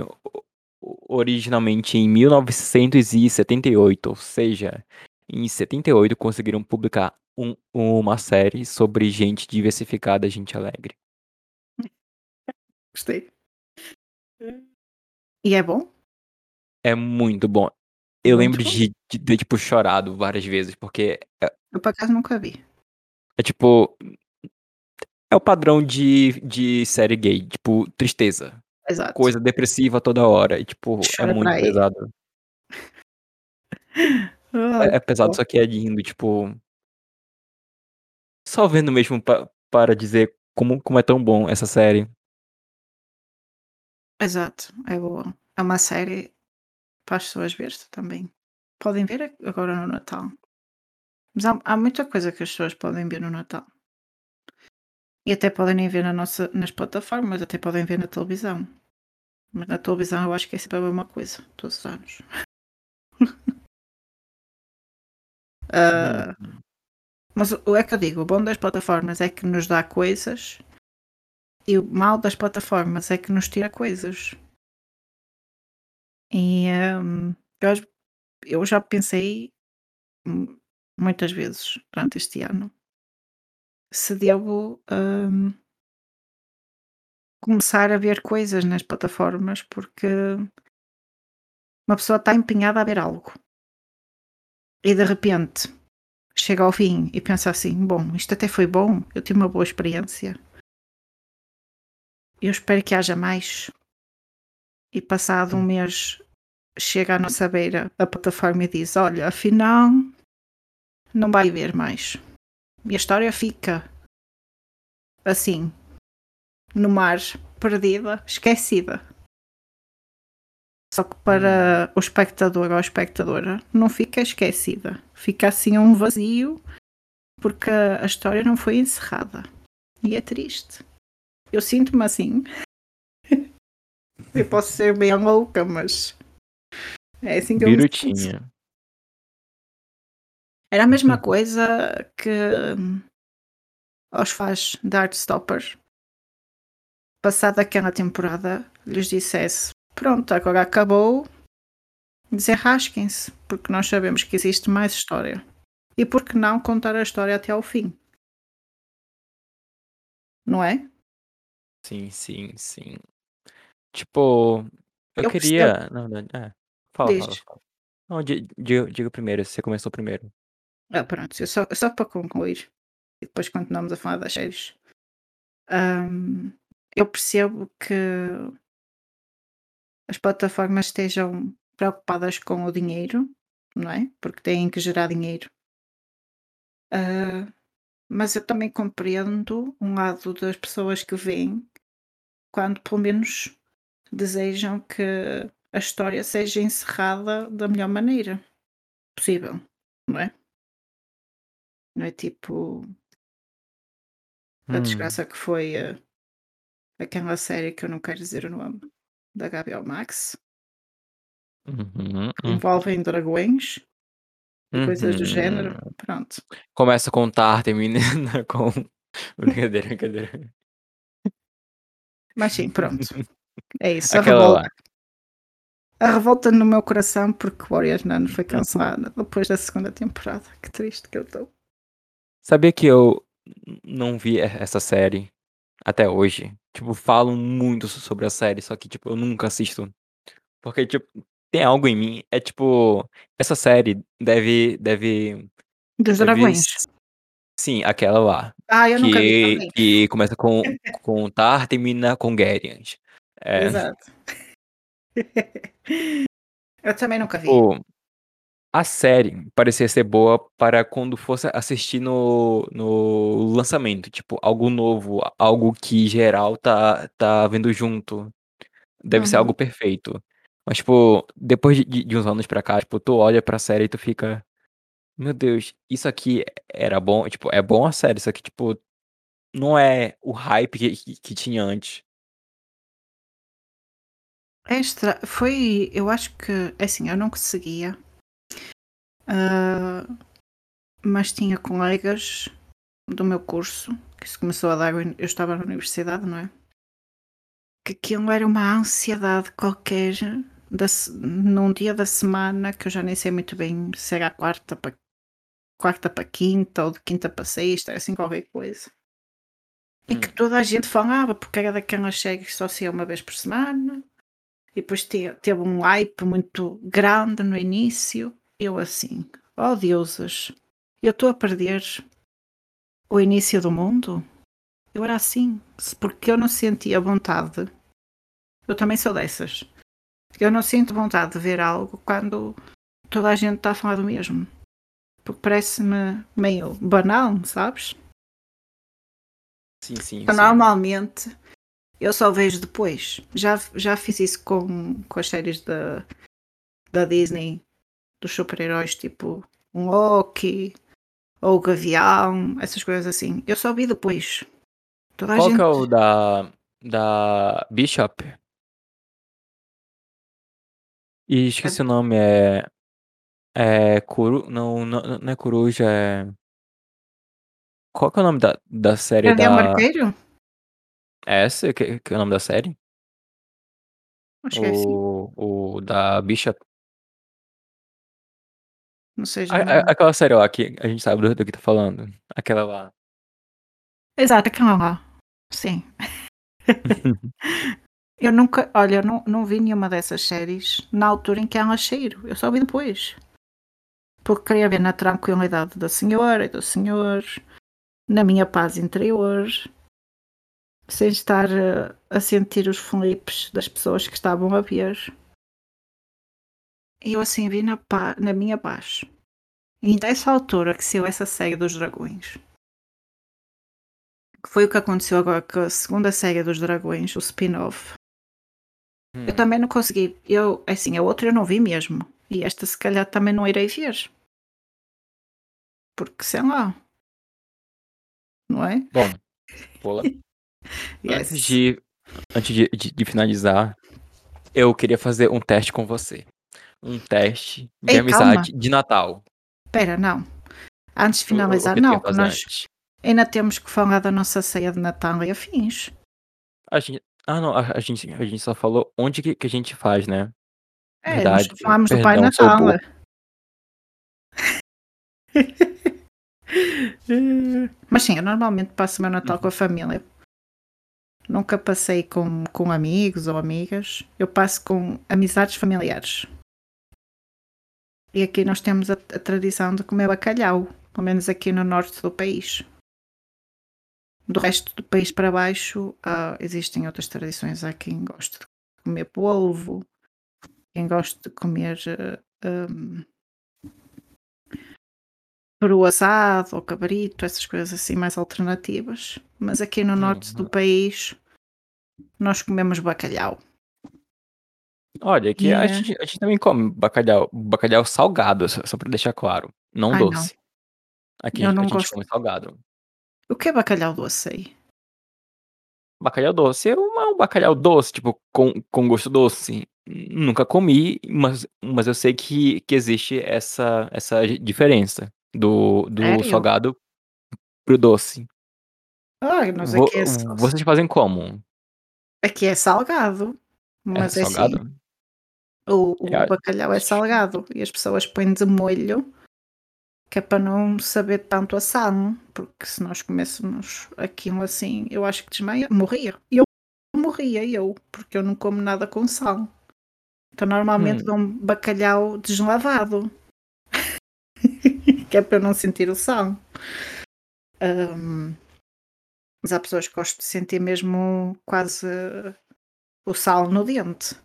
originalmente em 1978, ou seja, em 78 conseguiram publicar um, uma série sobre gente diversificada, gente alegre. Gostei. E é bom? É muito bom. Eu muito lembro bom. De, de, de, tipo, chorado várias vezes, porque. É Eu, por acaso, nunca vi. É tipo. É o padrão de, de série gay, tipo, tristeza. Exato. Coisa depressiva toda hora. E, tipo, é Chora é muito pesado. é, é, pesado, só que é lindo, tipo. Só vendo mesmo pa, para dizer como, como é tão bom essa série. Exato, é boa. É uma série para as pessoas ver também. Podem ver agora no Natal. Mas há, há muita coisa que as pessoas podem ver no Natal. E até podem nem ver na nossa, nas plataformas, até podem ver na televisão. Mas na televisão eu acho que é sempre a mesma coisa, todos os anos. uh, mas o é que eu digo, o bom das plataformas é que nos dá coisas e o mal das plataformas é que nos tira coisas. E um, eu, eu já pensei muitas vezes durante este ano se devo um, começar a ver coisas nas plataformas porque uma pessoa está empenhada a ver algo e de repente chega ao fim e pensa assim: bom, isto até foi bom, eu tive uma boa experiência. Eu espero que haja mais. E passado um mês chega à nossa beira a plataforma e diz: Olha, afinal não vai ver mais. E a história fica assim, no mar, perdida, esquecida. Só que para hum. o espectador ou a espectadora não fica esquecida. Fica assim um vazio porque a história não foi encerrada. E é triste. Eu sinto-me assim. Eu posso ser bem louca, mas é assim que Birutinha. eu me Era a mesma coisa que hum, aos fãs da Artstopper, passada aquela temporada, lhes dissesse: Pronto, agora acabou, desenrasquem-se, porque nós sabemos que existe mais história. E por que não contar a história até ao fim? Não é? Sim, sim, sim. Tipo, eu, Eu queria. Não, não, é. Fala, fala, fala. Não, di- diga, diga primeiro, você começou primeiro. Ah, pronto, eu só, só para concluir, e depois continuamos a falar das séries. Ahm, eu percebo que as plataformas estejam preocupadas com o dinheiro, não é? Porque têm que gerar dinheiro. Ah, mas eu também compreendo um lado das pessoas que veem quando pelo menos desejam que a história seja encerrada da melhor maneira possível, não é? Não é tipo a Hum, desgraça que foi ah, aquela série que eu não quero dizer o nome da HBO Max, uhum, que hum, envolvem dragões e coisas do género. uhum. Pronto. Começa com tar, termina com. Brincadeira, brincadeira. Mas sim, pronto. É isso. A revolta, a revolta no meu coração porque Warriors Nun foi cancelada depois da segunda temporada. Que triste que eu estou. Sabia que eu não vi essa série até hoje? Tipo, falam muito so- sobre a série, só que, tipo, eu nunca assisto. Porque, tipo, tem algo em mim. É tipo, essa série deve. Deve. Dos Deve. dragões. Sim, aquela lá. Ah, eu nunca vi Que, também. que começa com, com Tar, termina com Garians. É, Exato. eu também nunca vi. tipo, a série parecia ser boa para quando fosse assistir no, no lançamento. Tipo, algo novo, algo que geral tá, tá vendo junto. Deve ser Uhum. algo perfeito. Mas, tipo, depois de, de- uns anos pra cá, tipo, tu olha pra série e tu fica. Meu Deus, isso aqui era bom. Tipo, é bom a série, isso aqui, tipo, não é o hype que, que, que tinha antes. Extra, foi, eu acho que, é assim, eu não conseguia, ah, mas tinha colegas do meu curso, que isso começou a dar, eu estava na universidade, não é? Que aquilo era uma ansiedade qualquer, da, se- num dia da semana, que eu já nem sei muito bem se era a quarta para quarta para quinta ou de quinta para sexta, assim qualquer coisa. E que Hum. toda a gente falava, porque era daquelas séries que só saía uma vez por semana. E depois te- teve um hype muito grande no início. Eu assim, oh deuses, eu estou a perder o início do mundo. Eu era assim, porque eu não sentia vontade. Eu também sou dessas. Eu não sinto vontade de ver algo quando toda a gente está a falar do mesmo. Porque parece-me meio banal, sabes? Sim, sim, Então, sim. normalmente eu só vejo depois. Já, já fiz isso com, com as séries da, da Disney, dos super-heróis, tipo um Loki ou o Gavião, essas coisas assim. Eu só vi depois. Toda Qual gente. que é o da, da Bishop? E esqueci o nome, é. É. Coru... Não, não, não é Coruja, é. Qual que é o nome da, da série Gavião da. Arqueiro? É essa que, que é o nome da série? Acho que é assim. O, o da Bishop? Não sei, já A- a- aquela série lá que a gente sabe do, do que tá falando. Aquela lá. Exato, aquela lá. Sim. Eu nunca, olha, eu não, não vi nenhuma dessas séries na altura em que elas saíram. Eu só vi depois. Porque queria ver na tranquilidade da senhora e do senhor, na minha paz interior, sem estar eh, a sentir os flips das pessoas que estavam a ver. E eu assim vi na, na minha paz. E dessa altura que saiu essa série dos dragões. Que foi o que aconteceu agora com a segunda série dos dragões, o spin-off. Eu Hum. também não consegui. Eu, assim, a outra eu não vi mesmo. E esta se calhar também não irei ver. Porque sei lá. Não é? Bom, pula. Yes. Antes de, antes de, de- de finalizar, eu queria fazer um teste com você. Um teste de Ei, amizade de Natal. Espera, não. Antes de O- o- o finalizar, não. Nós antes? ainda temos que falar da nossa ceia de Natal e afins. A gente, ah, não, a, a gente, a gente só falou onde que, que a gente faz, né? É, Verdade. nós falamos do Pai Perdão, Natal. Mas sim, eu normalmente passo o meu Natal Uhum. com a família. Nunca passei com, com amigos ou amigas. Eu passo com amizades familiares. E aqui nós temos a, a tradição de comer bacalhau, pelo menos aqui no norte do país. Do resto do país para baixo, uh, existem outras tradições. Há quem gosta de comer polvo, quem gosta de comer uh, um, peru assado ou cabrito, essas coisas assim mais alternativas. Mas aqui no norte do país nós comemos bacalhau. Olha, aqui a, gente, a gente também come bacalhau, bacalhau salgado, só, só para deixar claro, não Ai, doce. Não. Aqui Eu a, não a gente gosto. come salgado. O que é bacalhau doce aí? Bacalhau doce é um, é um bacalhau doce, tipo, com, com gosto doce. Nunca comi, mas, mas eu sei que, que existe essa, essa diferença do, do Sério? salgado pro doce. Ai, mas aqui é Vocês fazem como? Aqui é salgado. É mas é assim, salgado? O, o é, bacalhau é salgado e as pessoas põem de molho que é para não saber tanto a sal, porque se nós comêssemos aquilo assim, eu acho que desmaia, morria. Eu morria, eu, porque eu não como nada com sal. Então normalmente hum. dou um bacalhau deslavado. que é para eu não sentir o sal. Um, mas há pessoas que gostam de sentir mesmo quase o sal no dente.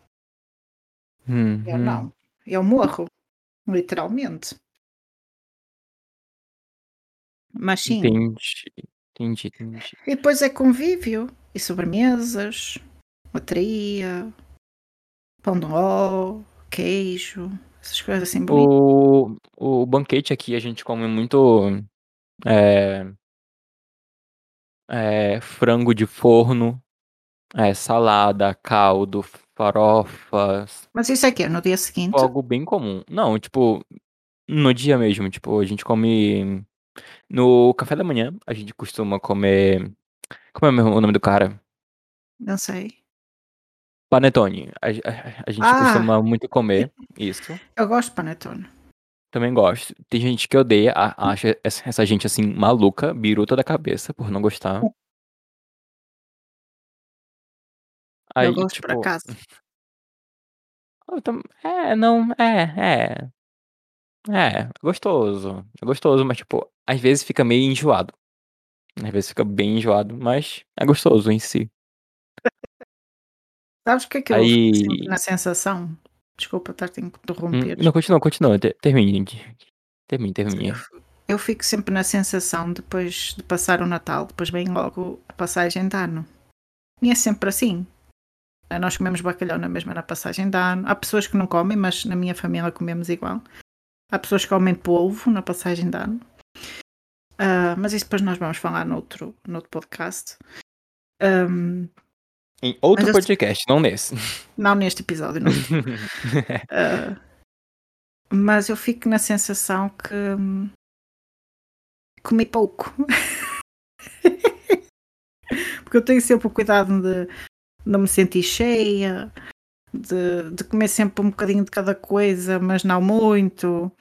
Hum, eu não. Eu morro, literalmente. Mas sim. Entendi, entendi, entendi. E depois é convívio e sobremesas, bateria, pão de ló, queijo, essas coisas assim bonitas. O, o banquete aqui a gente come muito é, é, frango de forno, é, salada, caldo, farofas. Mas isso aqui é no dia seguinte? Algo bem comum. Não, tipo, no dia mesmo, tipo, a gente come no café da manhã, a gente costuma comer. Como é o nome do cara? Não sei. Panetone. A, a, a gente ah. costuma muito comer isso. Eu gosto de panetone. Também gosto. Tem gente que odeia, acha essa gente assim maluca, biruta da cabeça por não gostar. Aí, eu gosto tipo... por acaso. É, não, é, é. É, gostoso. É gostoso, mas, tipo, às vezes fica meio enjoado. Às vezes fica bem enjoado, mas é gostoso em si. Sabes o que é que eu Aí... na sensação? Desculpa a interromper. Hum, não, continua, continua. Termine. Termine, termine. Eu fico sempre na sensação, depois de passar o Natal, depois vem logo a passagem de ano. E é sempre assim. Nós comemos bacalhau na mesma na passagem de ano. Há pessoas que não comem, mas na minha família comemos igual. Há pessoas que comem polvo na passagem de ano. Uh, mas isso depois nós vamos falar noutro, noutro podcast. Um, em outro podcast, eu... não nesse. Não neste episódio, não. uh, mas eu fico na sensação que hum, comi pouco. Porque eu tenho sempre o cuidado de não me sentir cheia, de, de comer sempre um bocadinho de cada coisa, mas não muito.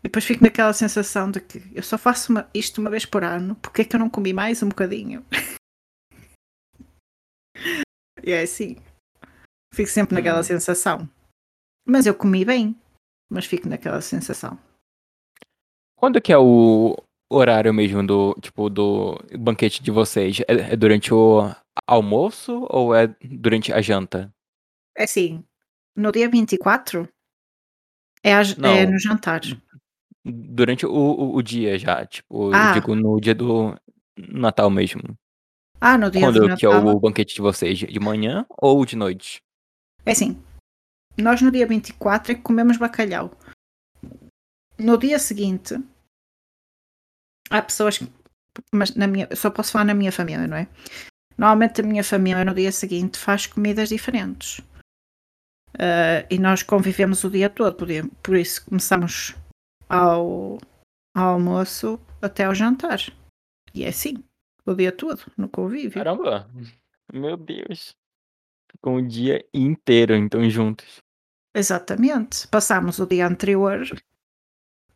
E depois fico naquela sensação de que eu só faço uma, isto uma vez por ano, porque é que eu não comi mais um bocadinho? e é assim. Fico sempre naquela hum. sensação. Mas eu comi bem, mas fico naquela sensação. Quando que é o horário mesmo do, tipo, do banquete de vocês? É, é durante o almoço ou é durante a janta? É assim, no dia 24 é, a, é no jantar. Durante o, o, o dia já, tipo, ah. digo no dia do Natal mesmo. Ah, no dia Quando do que é o banquete de vocês? De manhã ou de noite? É assim, nós no dia 24 é que comemos bacalhau. No dia seguinte, há pessoas que. Mas na minha, só posso falar na minha família, não é? Normalmente a minha família no dia seguinte faz comidas diferentes. Uh, e nós convivemos o dia todo, por isso começamos ao, ao almoço até ao jantar. E é assim, o dia todo, no convívio. Caramba! Meu Deus! Com o dia inteiro, então, juntos. Exatamente. Passamos o dia anterior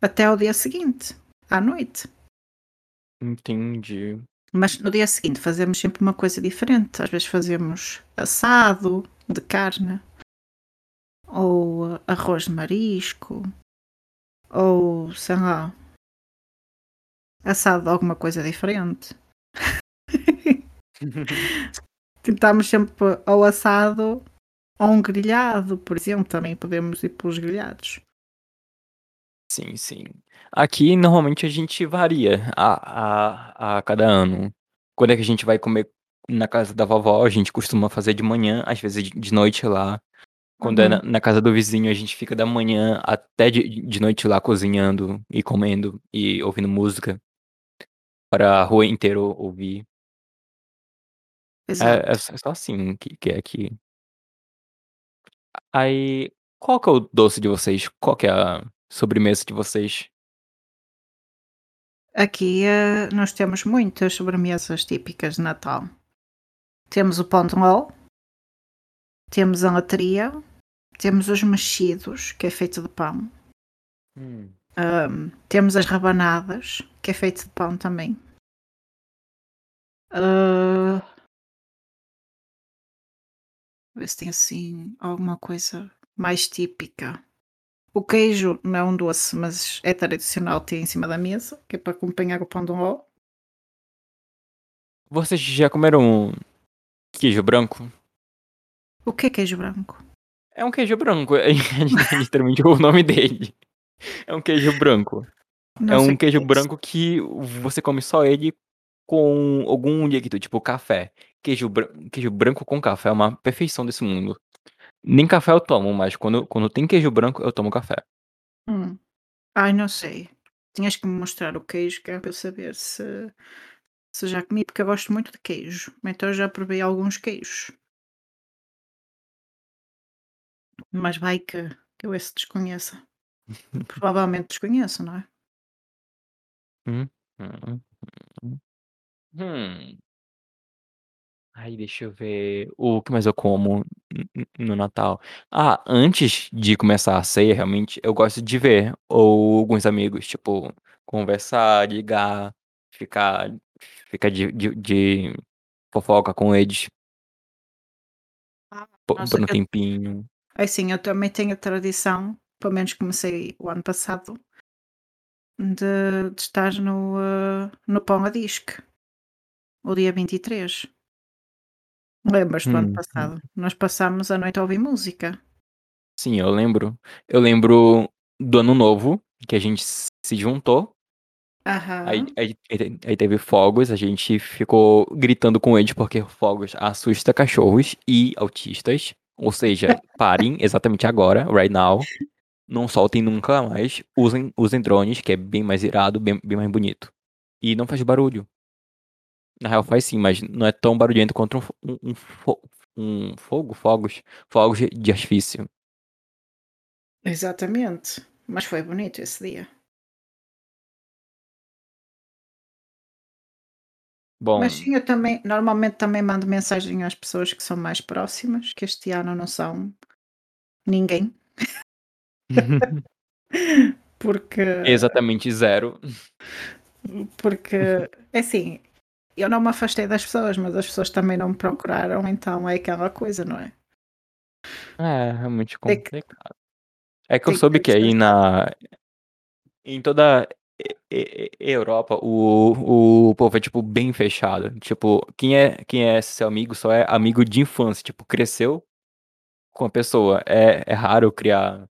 até o dia seguinte, à noite. Entendi. Mas no dia seguinte fazemos sempre uma coisa diferente. Às vezes fazemos assado de carne, ou arroz de marisco, ou sei lá, assado de alguma coisa diferente. Tentamos sempre ou assado ou um grelhado, por exemplo, também podemos ir pelos grelhados. Sim, sim. Aqui normalmente a gente varia a, a, a cada ano. Quando é que a gente vai comer na casa da vovó, a gente costuma fazer de manhã, às vezes de noite lá. Quando é na, Uhum. na casa do vizinho, a gente fica da manhã até de, de noite lá cozinhando e comendo e ouvindo música para a rua inteira ouvir. É, é Exato. só é só assim que, que é aqui. Aí, qual que é o doce de vocês? Qual que é a sobremesa de vocês? Aqui eh, nós temos muitas sobremesas típicas de Natal. Temos o pão de ló, temos a latria, temos os mexidos, que é feito de pão. Hum. Ahm, temos as rabanadas, que é feito de pão também. Ah, ver se tem assim alguma coisa mais típica. O queijo não é um doce, mas é tradicional ter em cima da mesa, que é para acompanhar o pão de ló. Vocês já comeram queijo branco? O que é queijo branco? É um queijo branco, é literalmente o nome dele. É um queijo branco. É Não sei um o que queijo é branco que você come só ele com algum líquido, tipo café. Queijo, bran queijo branco com café é uma perfeição desse mundo. Nem café eu tomo, mas quando, quando tem queijo branco, eu tomo café. Hum. Ai, não sei. Tinhas que me mostrar o queijo, que é para eu saber se, se já comi, porque eu gosto muito de queijo. Então eu já provei alguns queijos. Mas vai que, que eu esse desconheça. Provavelmente desconheço, não é? Hum, hum, hum. Aí deixa eu ver o que mais eu como no Natal. Ah, antes de começar a ceia, realmente, eu gosto de ver ou alguns amigos, tipo, conversar, ligar, ficar, ficar de, de, de fofoca com eles Ah, por um eu, tempinho. é assim, eu também tenho a tradição, pelo menos comecei o ano passado, de, de estar no, eh, no Pão a Disque, o dia 23. Lembras-te do ano Hum, hum. passado? Nós passámos a noite a ouvir música. Sim, eu lembro. Eu lembro do ano novo, que a gente se juntou. Aham. aí, aí aí teve fogos, a gente ficou gritando com eles porque fogos assusta cachorros e autistas. Ou seja, parem exatamente agora, right now. Não soltem nunca mais. Usem, usem drones, que é bem mais irado, bem, bem mais bonito. E não faz barulho. Na real faz sim, mas não é tão barulhento quanto um, um, um, fo- um fogo, fogos, fogos de artifício. Exatamente. Mas foi bonito esse dia. Mas Bom, sim, eu também, normalmente também mando mensagem às pessoas que são mais próximas, que este ano não são ninguém, porque, exatamente zero. porque, é assim, eu não me afastei das pessoas, mas as pessoas também não me procuraram, então é aquela coisa, não é? É, realmente Tem que, complicado. É que eu soube que aí na, em toda Europa, o, o povo é, tipo, bem fechado. Tipo, quem é, quem é seu amigo só é amigo de infância. Tipo, cresceu com a pessoa. É, é raro criar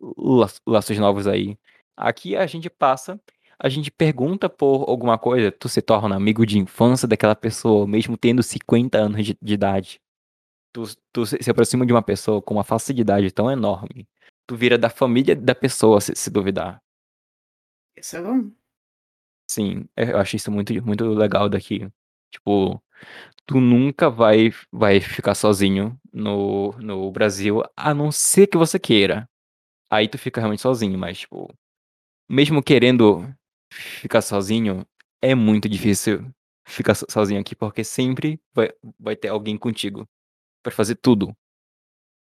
la- laços novos aí. Aqui a gente passa, a gente pergunta por alguma coisa, tu se torna amigo de infância daquela pessoa, mesmo tendo 50 anos de, de idade. Tu, tu se, aproxima de uma pessoa com uma facilidade tão enorme. Tu vira da família da pessoa, se, se duvidar. Isso é bom. Sim, é, eu acho isso muito, muito legal daqui. Tipo, tu nunca vai, vai ficar sozinho no, no Brasil, a não ser que você queira. Aí tu fica realmente sozinho, mas, tipo, mesmo querendo ficar sozinho, é muito difícil ficar so- sozinho aqui, porque sempre vai, vai ter alguém contigo pra fazer tudo.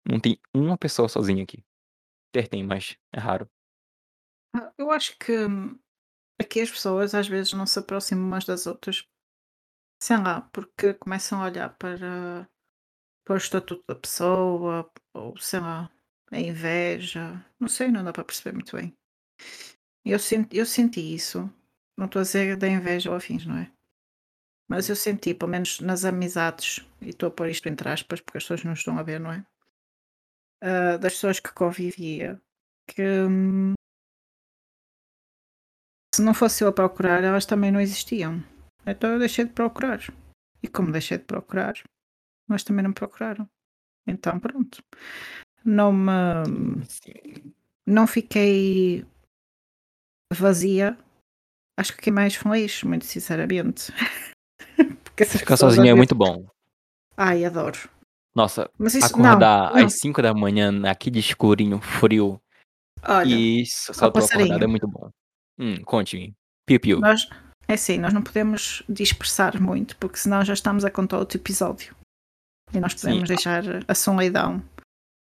Não tem uma pessoa sozinha aqui. Ter tem, mas é raro. Ah, Eu acho que hum, aqui as pessoas às vezes não se aproximam umas das outras sei lá, porque começam a olhar para, para o estatuto da pessoa, ou sei lá, a inveja, não sei, não dá para perceber muito bem. Eu senti, eu senti isso, não estou a dizer da inveja ou afins, não é? Mas eu senti, pelo menos nas amizades, e estou a pôr isto entre aspas, porque as pessoas não estão a ver, não é? Ah, das pessoas que convivia, que hum, se não fosse eu a procurar, elas também não existiam. Então eu deixei de procurar. E como deixei de procurar, mas também não me procuraram. Então pronto. Não me. Não fiquei vazia. Acho que fiquei mais feliz, muito sinceramente. Ficar sozinho é muito bom. Ai, adoro. Nossa, isso acordar não, não. às 5 da manhã naquele escurinho frio Olha, e só tô acordado é muito bom. Hum, conte-me. Piu-piu. nós é assim, nós não podemos dispersar muito, porque senão já estamos a contar outro episódio. E nós Sim. podemos deixar a solidão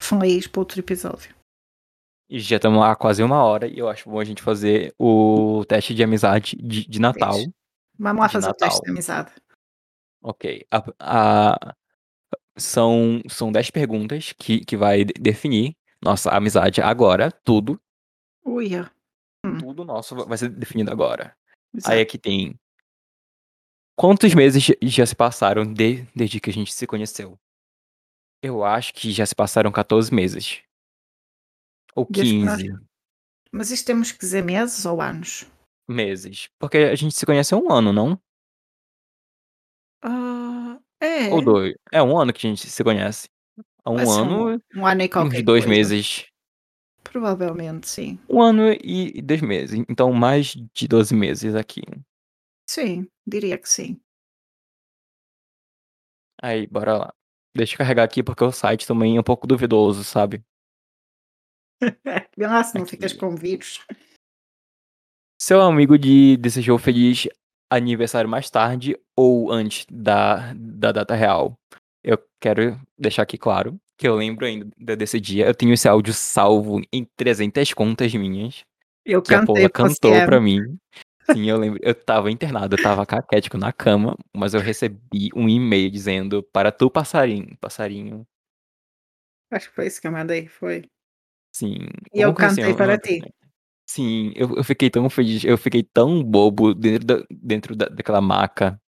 feliz para outro episódio. E já estamos há quase uma hora e eu acho bom a gente fazer o teste de amizade de, de Natal. Vamos lá De fazer o teste Natal. de amizade. Ok. A, a- são, são 10 perguntas que, que vai de- definir nossa amizade agora. Tudo. Uia. Hum. Tudo nosso vai ser definido agora. Exato. Aí aqui tem. Quantos meses já- já se passaram de- desde que a gente se conheceu? Eu acho que já se passaram 14 meses. Ou Desde que nós- 15 Mas isto temos que dizer meses ou anos? meses. Porque a gente se conhece há um ano, não? Ah, é. Ou dois. É um ano que a gente se conhece. Há um ano, um, um ano e qualquer uns dois coisa. meses. Provavelmente, sim. Um ano e dois meses. Então, mais de 12 meses aqui. Sim, diria que sim. Aí, bora lá. Deixa eu carregar aqui porque o site também é um pouco duvidoso, sabe? Vê lá se não Aqui. ficas com vírus. Seu amigo de desejou feliz aniversário mais tarde ou antes da, da data real. Eu quero deixar aqui claro que eu lembro ainda desse dia. Eu tenho esse áudio salvo em 300 contas minhas. Eu Que a cantei Paula para você. cantou pra mim. Sim, eu lembro. Eu tava internado, eu tava caquético na cama, mas eu recebi um e-mail dizendo para tu, passarinho. Passarinho. Acho que foi isso que eu mandei, foi. Sim. E eu assim, cantei eu para não- ti. Sim, eu, eu fiquei tão feliz, eu fiquei tão bobo dentro, da, dentro da, daquela maca.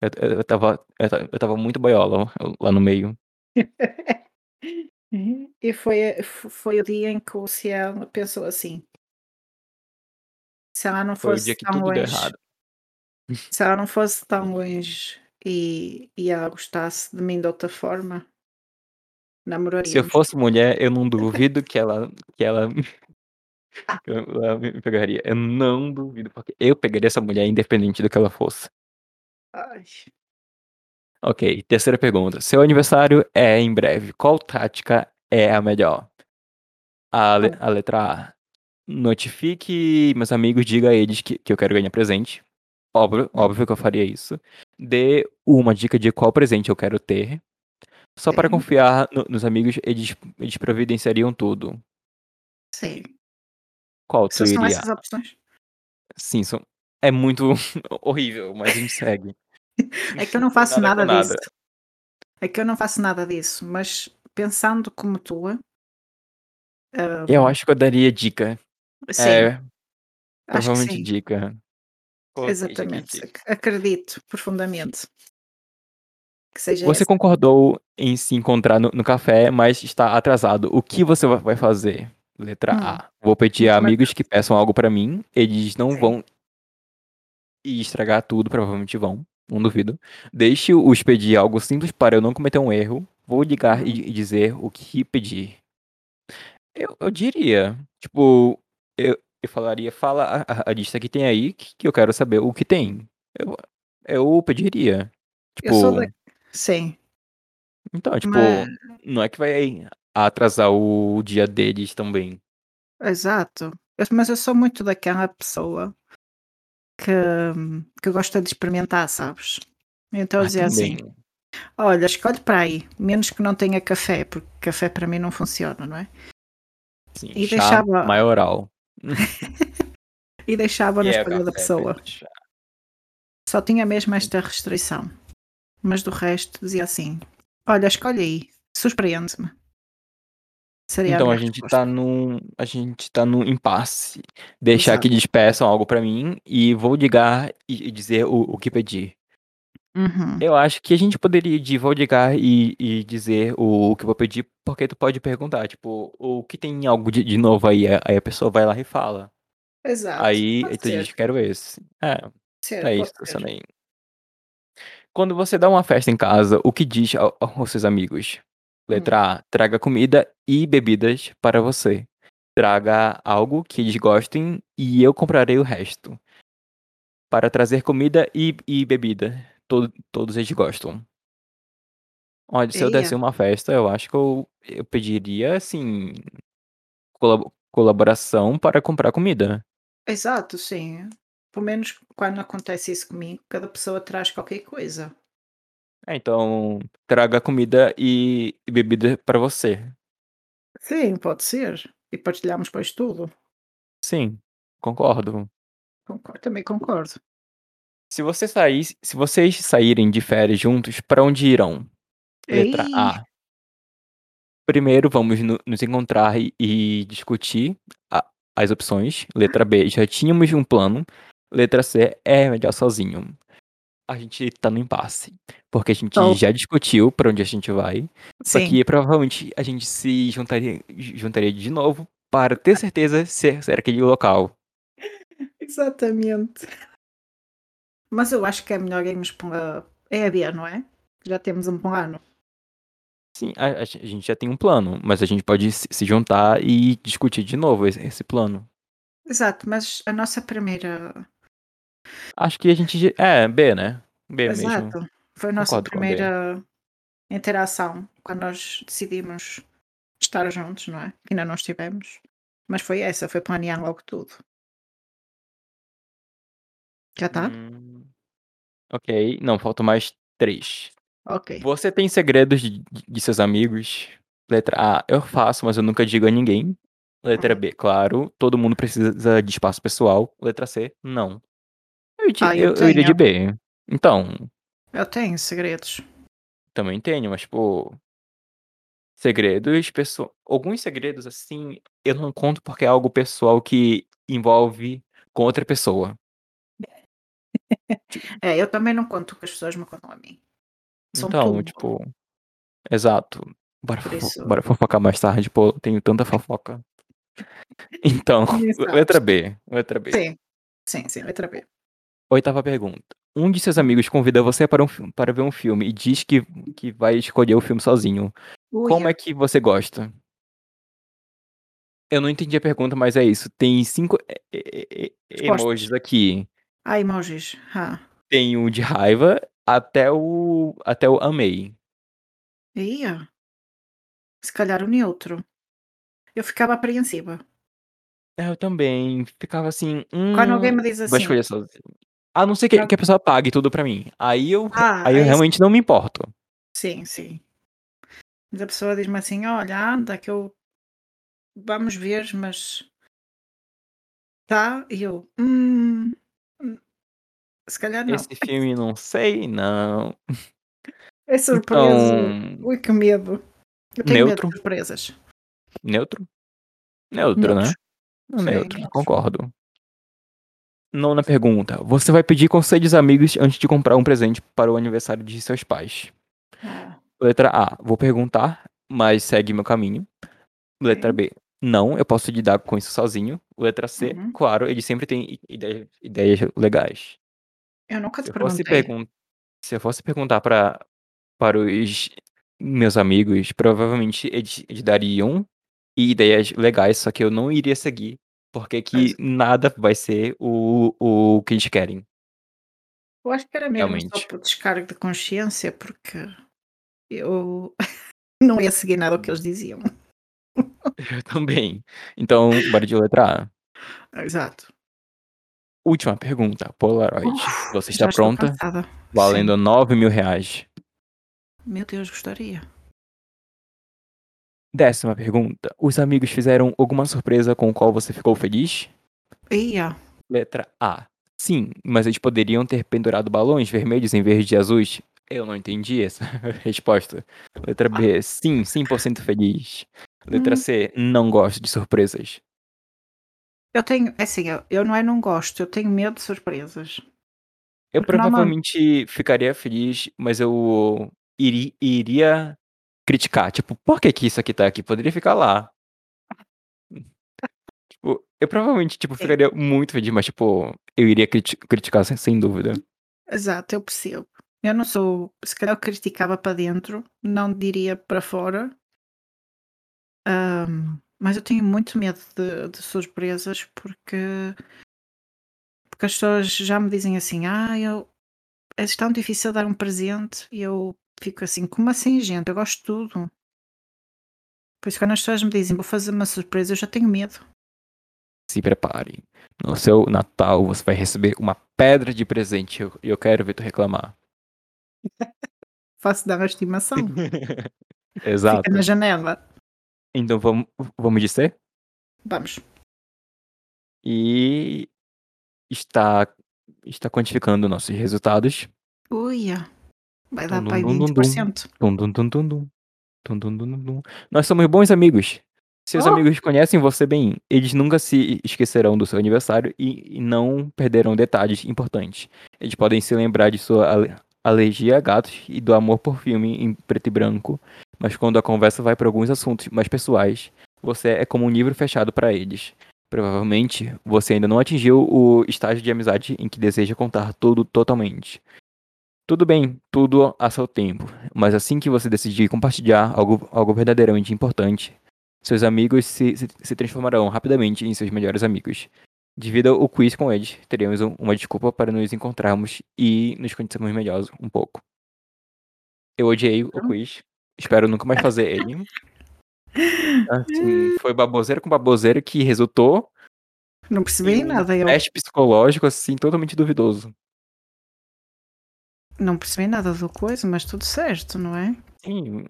Eu, eu, eu tava, eu, eu tava muito boiola lá no meio. E foi, foi o dia em que o Cielo pensou assim. Se ela não Foi o fosse dia que tão tudo deu longe, errado. se ela não fosse tão longe e, e ela gostasse de mim de outra forma, Se eu fosse mulher, eu não duvido que ela, que ela, que ela me pegaria. Eu não duvido, porque eu pegaria essa mulher independente do que ela fosse. Ai, Ok, terceira pergunta. Seu aniversário é em breve. Qual tática é a melhor? A, le- a letra A. Notifique meus amigos, diga a eles que, que eu quero ganhar presente. Óbvio, óbvio que eu faria isso. Dê uma dica de qual presente eu quero ter. Só para Sim. confiar no- nos amigos, eles, eles providenciariam tudo. sim. Qual tu Só são iria? essas opções. Sim, são- é muito horrível, mas a gente segue. É que eu não faço nada nada, disso. É que eu não faço nada disso, mas pensando como tu, ah, Eu acho que eu daria dica. sim, É, acho que provavelmente sim. dica. Exatamente. Acredito profundamente que seja Você essa. concordou em se encontrar no, no café, mas está atrasado. O que você va- vai fazer? Letra Hum, A. Vou pedir a amigos que peçam algo pra mim. Eles não Sim. vão estragar tudo, provavelmente vão. Não duvido. Deixe-os pedir algo simples para eu não cometer um erro. Vou ligar Uhum. e, e dizer o que pedir. Eu, eu diria. Tipo, eu, eu falaria, fala a, a- lista que tem aí, que, que eu quero saber o que tem. Eu, eu pediria. Eu sou Tipo, da. Sim, então, tipo, mas. não é que vai atrasar o dia deles também. Exato. Mas eu sou muito daquela pessoa que, que gosta de experimentar, sabes? Então eu Ah, dizia assim: olha, escolhe para aí, menos que não tenha café, porque café para mim não funciona, não é? Sim, E chá deixava, maioral. e deixava E na é escolha da pessoa. Só tinha mesmo esta restrição. Mas do resto dizia assim: Olha, escolhe aí, surpreende-me. Seria Então a minha gente resposta. tá num. A gente tá num impasse. Deixar Exato. que despeçam algo pra mim e vou ligar e, e dizer o, o que pedir. Uhum. Eu acho que a gente poderia de vou ligar e, e dizer o, o que eu vou pedir, porque tu pode perguntar, tipo, o que tem algo de, de novo aí? Aí a pessoa vai lá e fala. Exato. Aí, aí Pode tu diz, quero esse. É, é isso, ser. Quando você dá uma festa em casa, o que diz ao- aos seus amigos? Letra A, traga comida e bebidas para você. Traga algo que eles gostem e eu comprarei o resto. Para trazer comida e, e bebida. Todo, todos eles gostam. Olha, se eu desse uma festa, eu acho que eu, eu pediria, assim, colab- colaboração para comprar comida. Exato, sim. Pelo menos quando acontece isso comigo, cada pessoa traz qualquer coisa. É, então, traga comida e, bebida para você. Sim, pode ser. E partilhamos depois tudo. Sim, concordo. Concordo, também concordo. Se você sair, se vocês saírem de férias juntos, para onde irão? Letra Ei, A. Primeiro vamos no- nos encontrar e, e discutir a- as opções. Letra B. Já tínhamos um plano. Letra C. É melhor sozinho. A gente tá no impasse. Porque a gente Tô. já discutiu para onde a gente vai. Só sim, que provavelmente a gente se juntaria, juntaria de novo para ter certeza se era aquele local. exatamente. Mas eu acho que é melhor irmos para é a B, não é? Já temos um plano. Sim, a, a gente já tem um plano, mas a gente pode se se juntar e discutir de novo esse, esse plano. Exato, mas a nossa primeira. Acho que a gente. É, B, né? B mesmo. Exato. Foi a nossa Concordo primeira interação quando nós decidimos estar juntos, não é? Que ainda não estivemos. Mas foi essa, foi planear logo tudo. Já está? Hum, ok, não, faltam mais três. Ok. Você tem segredos de, de seus amigos? Letra A, eu faço, mas eu nunca digo a ninguém. Letra Uhum. B, claro, todo mundo precisa de espaço pessoal. Letra C, não. Eu, Ah, eu eu, eu iria de. B. Então, Eu tenho segredos. também tenho, mas, pô. Segredos, pessoal. Alguns segredos, assim, eu não conto porque é algo pessoal que envolve com outra pessoa. É, eu também não conto que as pessoas me contam a mim. São Então, tudo. tipo, exato. Bora, fofo- bora fofocar mais tarde, pô, eu tenho tanta fofoca. Então, letra B, letra B. Sim. Sim, sim, letra B. Oitava pergunta. Um de seus amigos convida você para, um, fi- para ver um filme e diz que, que vai escolher o filme sozinho. Como Uia. é que você gosta? Eu não entendi a pergunta, mas é isso. Tem cinco Respostas. emojis aqui. Ah, emojis. Ah. Tem o de raiva até o até o amei. Ia. Se calhar o neutro. Eu ficava apreensiva. Eu também ficava assim, Quando alguém hum, me diz assim. escolher sozinho. A não ser que, que a pessoa pague tudo pra mim. Aí eu, Ah, aí eu realmente não me importo. Sim, sim. Mas a pessoa diz-me assim: olha, anda, que eu. Vamos ver, mas. Tá? E eu. Hum. hum, Se calhar não. Esse filme não sei, não. É surpresa. Então, Ui, que medo. Eu tenho medo neutro, de surpresas. neutro, neutro, né? Neutros. Sim, Neutro, concordo. Nona pergunta. Você vai pedir conselho dos amigos antes de comprar um presente para o aniversário de seus pais. Ah, Letra A. Vou perguntar, mas segue meu caminho. Letra. B. Não, eu posso lidar com isso sozinho. Letra C. Uhum. Claro, ele sempre tem ideias, ideias legais. Eu nunca Se te fosse, perguntei. pergun se eu fosse perguntar para para os meus amigos, provavelmente eles, eles dariam ideias legais, só que eu não iria seguir, porque que nada vai ser o, o que eles querem, Eu acho que era mesmo só realmente. por descargo de consciência, porque eu não ia seguir nada o que eles diziam. Eu também. Então, bora de letra A. Exato. Última pergunta, Polaroid. Uf, Você está pronta? cansada. Sim. Valendo 9 mil reais. Meu Deus, gostaria. Décima pergunta. Os amigos fizeram alguma surpresa com o qual você ficou feliz? Ia. Letra A. Sim, mas eles poderiam ter pendurado balões vermelhos em vez de azuis? Eu não entendi essa resposta. Letra B, sim, 100% feliz. Letra Hum. C, não gosto de surpresas. Eu tenho, é assim, eu, eu não é não gosto, eu tenho medo de surpresas. Eu Porque provavelmente ficaria feliz, mas eu iri- iria criticar. Tipo, por que que isso aqui tá aqui? Poderia ficar lá. Tipo, eu provavelmente, tipo, ficaria muito feliz, mas, tipo, eu iria criti- criticar sem, sem dúvida. Exato, eu percebo. Eu não sou, se calhar eu criticava para dentro, não diria para fora. Ahm, mas eu tenho muito medo de, de surpresas porque, porque as pessoas já me dizem assim, ah, eu é tão difícil dar um presente e eu fico assim, como assim, gente? Eu gosto de tudo. Por isso quando as pessoas me dizem vou fazer uma surpresa, eu já tenho medo. Se prepare. No seu Natal, você vai receber uma pedra de presente. E eu, eu quero ver tu reclamar. Faço dar uma estimação. Exato. Fica na janela. Então vamos, vamos dizer? Vamos. E está, está quantificando nossos resultados. Uia. Vai dar Dum, para aí dum, dum, dum. 20%. Tum, dum, dum, dum, dum. Tum, dum, dum, dum, dum. Nós somos bons amigos. Seus Oh! amigos conhecem você bem. Eles nunca se esquecerão do seu aniversário e, e não perderão detalhes importantes. Eles podem se lembrar de sua ale- alergia a gatos e do amor por filme em preto e branco, mas quando a conversa vai para alguns assuntos mais pessoais, você é como um livro fechado para eles. Provavelmente você ainda não atingiu o estágio de amizade em que deseja contar tudo totalmente. Tudo bem, tudo a seu tempo, mas assim que você decidir compartilhar algo, algo verdadeiramente importante, seus amigos se, se, se transformarão rapidamente em seus melhores amigos. Devido ao quiz com eles, teremos um- uma desculpa para nos encontrarmos e nos conhecermos melhor um pouco. Eu odiei o quiz, espero nunca mais fazer ele. Assim, foi baboseira com baboseira que resultou Não percebi em um nada. Eu teste psicológico, assim, totalmente duvidoso. não percebi nada do coisa, mas tudo certo, não é? Sim,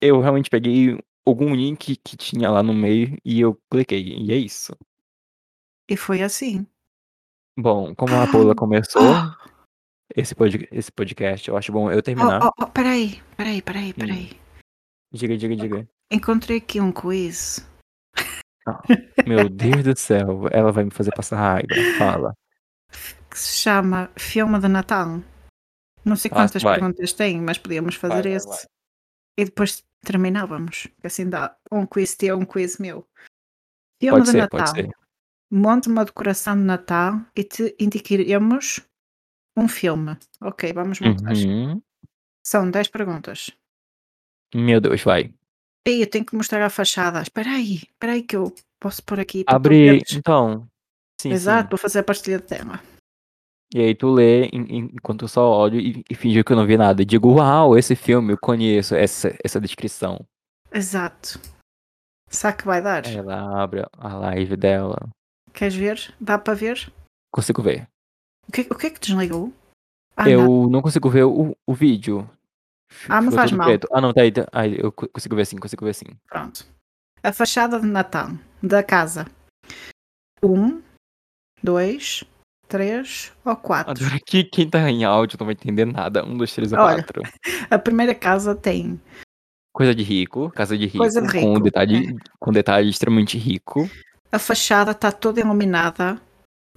eu realmente peguei algum link que tinha lá no meio e eu cliquei, e é isso. E foi assim. Bom, como a Paula começou Ah! esse, pod, esse podcast, eu acho bom eu Oh, terminar. oh, oh, peraí, peraí, peraí, peraí. Diga, diga, diga. Encontrei aqui um quiz. Meu Deus do céu, ela vai me fazer passar raiva. Fala. que se chama Filme de Natal. Não sei Ah, quantas vai. perguntas tem, mas podíamos fazer Vai, vai, esse. vai. E depois terminávamos. Assim dá um quiz teu, um quiz meu. Filme Pode de ser, Natal. Monte uma decoração de Natal e te indicaremos um filme. Ok, vamos montar. Uhum. São 10 perguntas. Meu Deus, vai. Ei, eu tenho que mostrar a fachada. Espera aí, espera aí que eu posso pôr aqui. Abre, veres. então. Sim, Exato, sim. vou fazer a partilha de tela. E aí tu lê enquanto eu só olho e, e finge que eu não vi nada. E digo, uau, esse filme, eu conheço essa, essa descrição. Exato. Sabe que vai dar? Ela abre a live dela. Queres ver? Dá para ver? Consigo ver. O que, o que é que desligou? Ah, eu não. não. consigo ver o, o vídeo. Ah, não Ficou faz mal. preto. Ah, não, tá aí. tá- aí eu co- consigo ver sim, consigo ver sim. Pronto. A fachada de Natal da casa. Um, dois, três ou quatro. Adoro que quem tá em áudio não vai entender nada. Um, dois, três ou Olha. quatro. A primeira casa tem Coisa de rico, casa de rico, de com rico, é. detalhe, com detalhe extremamente rico. a fachada está toda iluminada,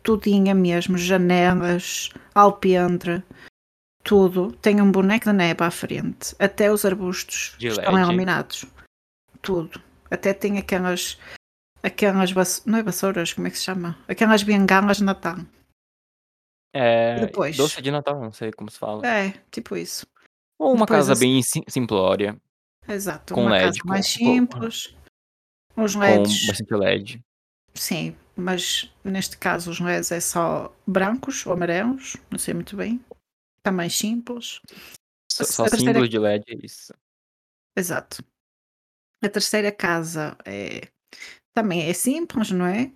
tudinha mesmo, janelas, alpendre, tudo. Tem um boneco de neve à frente. Até os arbustos De estão iluminados. Tudo. Até tem aquelas. Aquelas não é vassouras, como é que se chama? Aquelas bengalas de Natal. É, Depois. doce de Natal, não sei como se fala. É, tipo isso. Ou uma depois casa assim- bem sim- simplória, Exato. Com uma LED, casa mais com- simples. Os com LEDs, bastante LED. sim, mas neste caso os LEDs é só brancos ou amarelos, não sei muito bem. Está mais simples. Só, só terceira- símbolos de LED, é isso. Exato. A terceira casa é também é simples, não é?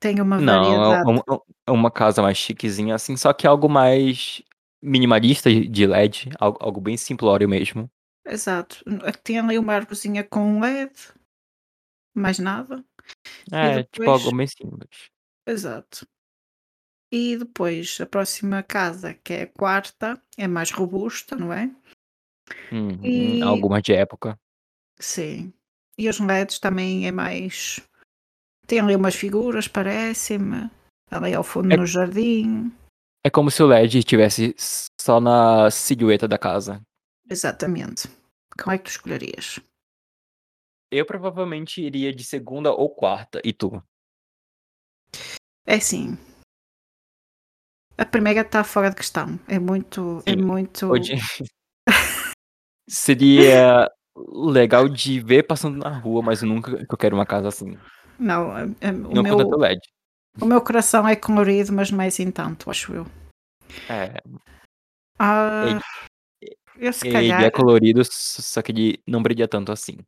Tem uma Não, é variedade. uma, é uma casa mais chiquezinha, assim, só que algo mais minimalista de LED, algo, algo bem simplório mesmo. Exato. Tem ali uma árvorezinha com LED, mais nada. É, tipo depois- algo bem simples. Exato. E depois a próxima casa, que é a quarta, é mais robusta, não é? Uhum. E Algo mais de época. sim. E os LEDs também é mais tem ali umas figuras, parece-me, ali ao fundo É no jardim. é como se o LED estivesse só na silhueta da casa. Exatamente. Qual é que tu escolherias? Eu provavelmente iria de segunda ou quarta, e tu? É assim, a primeira está fora de questão. É muito é Sim. muito Hoje seria legal de ver passando na rua, mas nunca que eu quero uma casa assim. não, eh eh, o Não meu LED. o meu coração é colorido, mas é assim tanto, acho eu. É. Ah, Ele eu se ele calhar é colorido, só que ele não brilha tanto assim.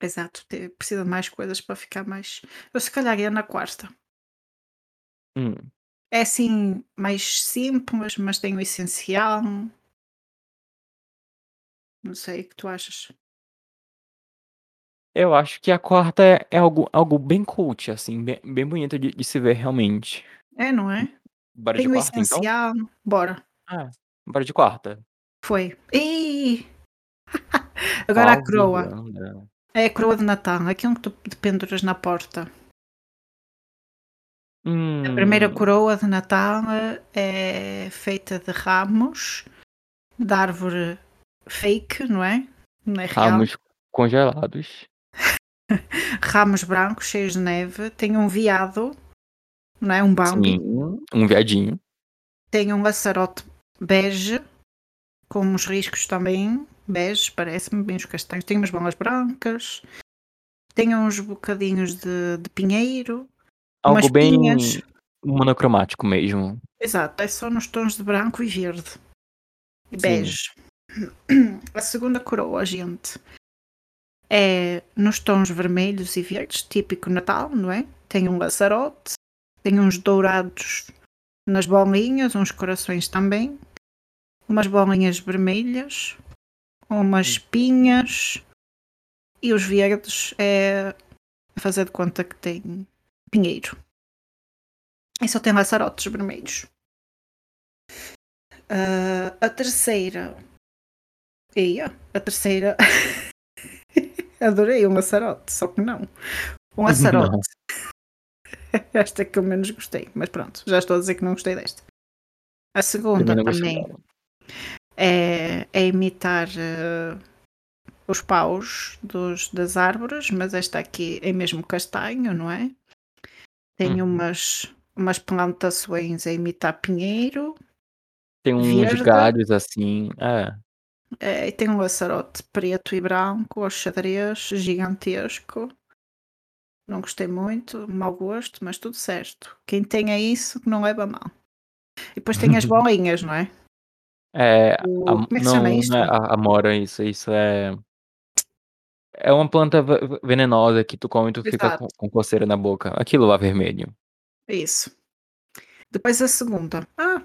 exato, precisa de mais coisas para ficar mais eu se calhar ia na quarta. Hum. É assim, mais simples, mas tem o essencial. Não sei, o que tu achas? Eu acho que a quarta é é algo algo bem cult, assim, bem bem bonito de de se ver realmente. É, não é? Bora de Tem o quarta então? essencial. Bora. Ah, bora de quarta. Foi. Ih! Agora a coroa. Miranda? É a coroa de Natal, aquilo que tu penduras na porta. A primeira Hum. coroa de Natal é feita de ramos de árvore fake, não é? Não é real. Ramos congelados. Ramos brancos cheios de neve. Tem um veado, não é? Um Bambi. Sim, um viadinho. Tem um laçarote bege, com uns riscos também bege, parece-me, bem os castanhos. Tem umas bolas brancas. Tem uns bocadinhos de, de pinheiro. Algo bem pinhas. monocromático mesmo. Exato, é só nos tons de branco e verde. E bege. A segunda coroa, gente, é nos tons vermelhos e verdes, típico Natal, não é? Tem um laçarote, tem uns dourados nas bolinhas, uns corações também, umas bolinhas vermelhas, umas pinhas e os verdes é fazer de conta que tem pinheiro. E só tem laçarotes vermelhos. Ah, a terceira. Ia, a terceira. Adorei um laçarote, só que não. Um laçarote. Esta é que eu menos gostei, mas pronto, já estou a dizer que não gostei desta. A segunda Também é, é imitar eh, os paus dos, das árvores, mas esta aqui é mesmo castanho, não é? Tem Uhum. umas, umas plantações a imitar pinheiro, Tem uns verde, galhos assim. É. eh, e tem um laçarote preto e branco, ao xadrez, gigantesco. Não gostei muito, mau gosto, mas tudo certo. Quem tenha isso, não leva a mal. E depois tem as bolinhas, não é? É, a O, como é que se chama não isto? não é a amora isso, isso é é uma planta ve ve venenosa que tu come e tu fica Exato, com com coceira na boca. Aquilo lá vermelho. isso. Depois a segunda. Ah,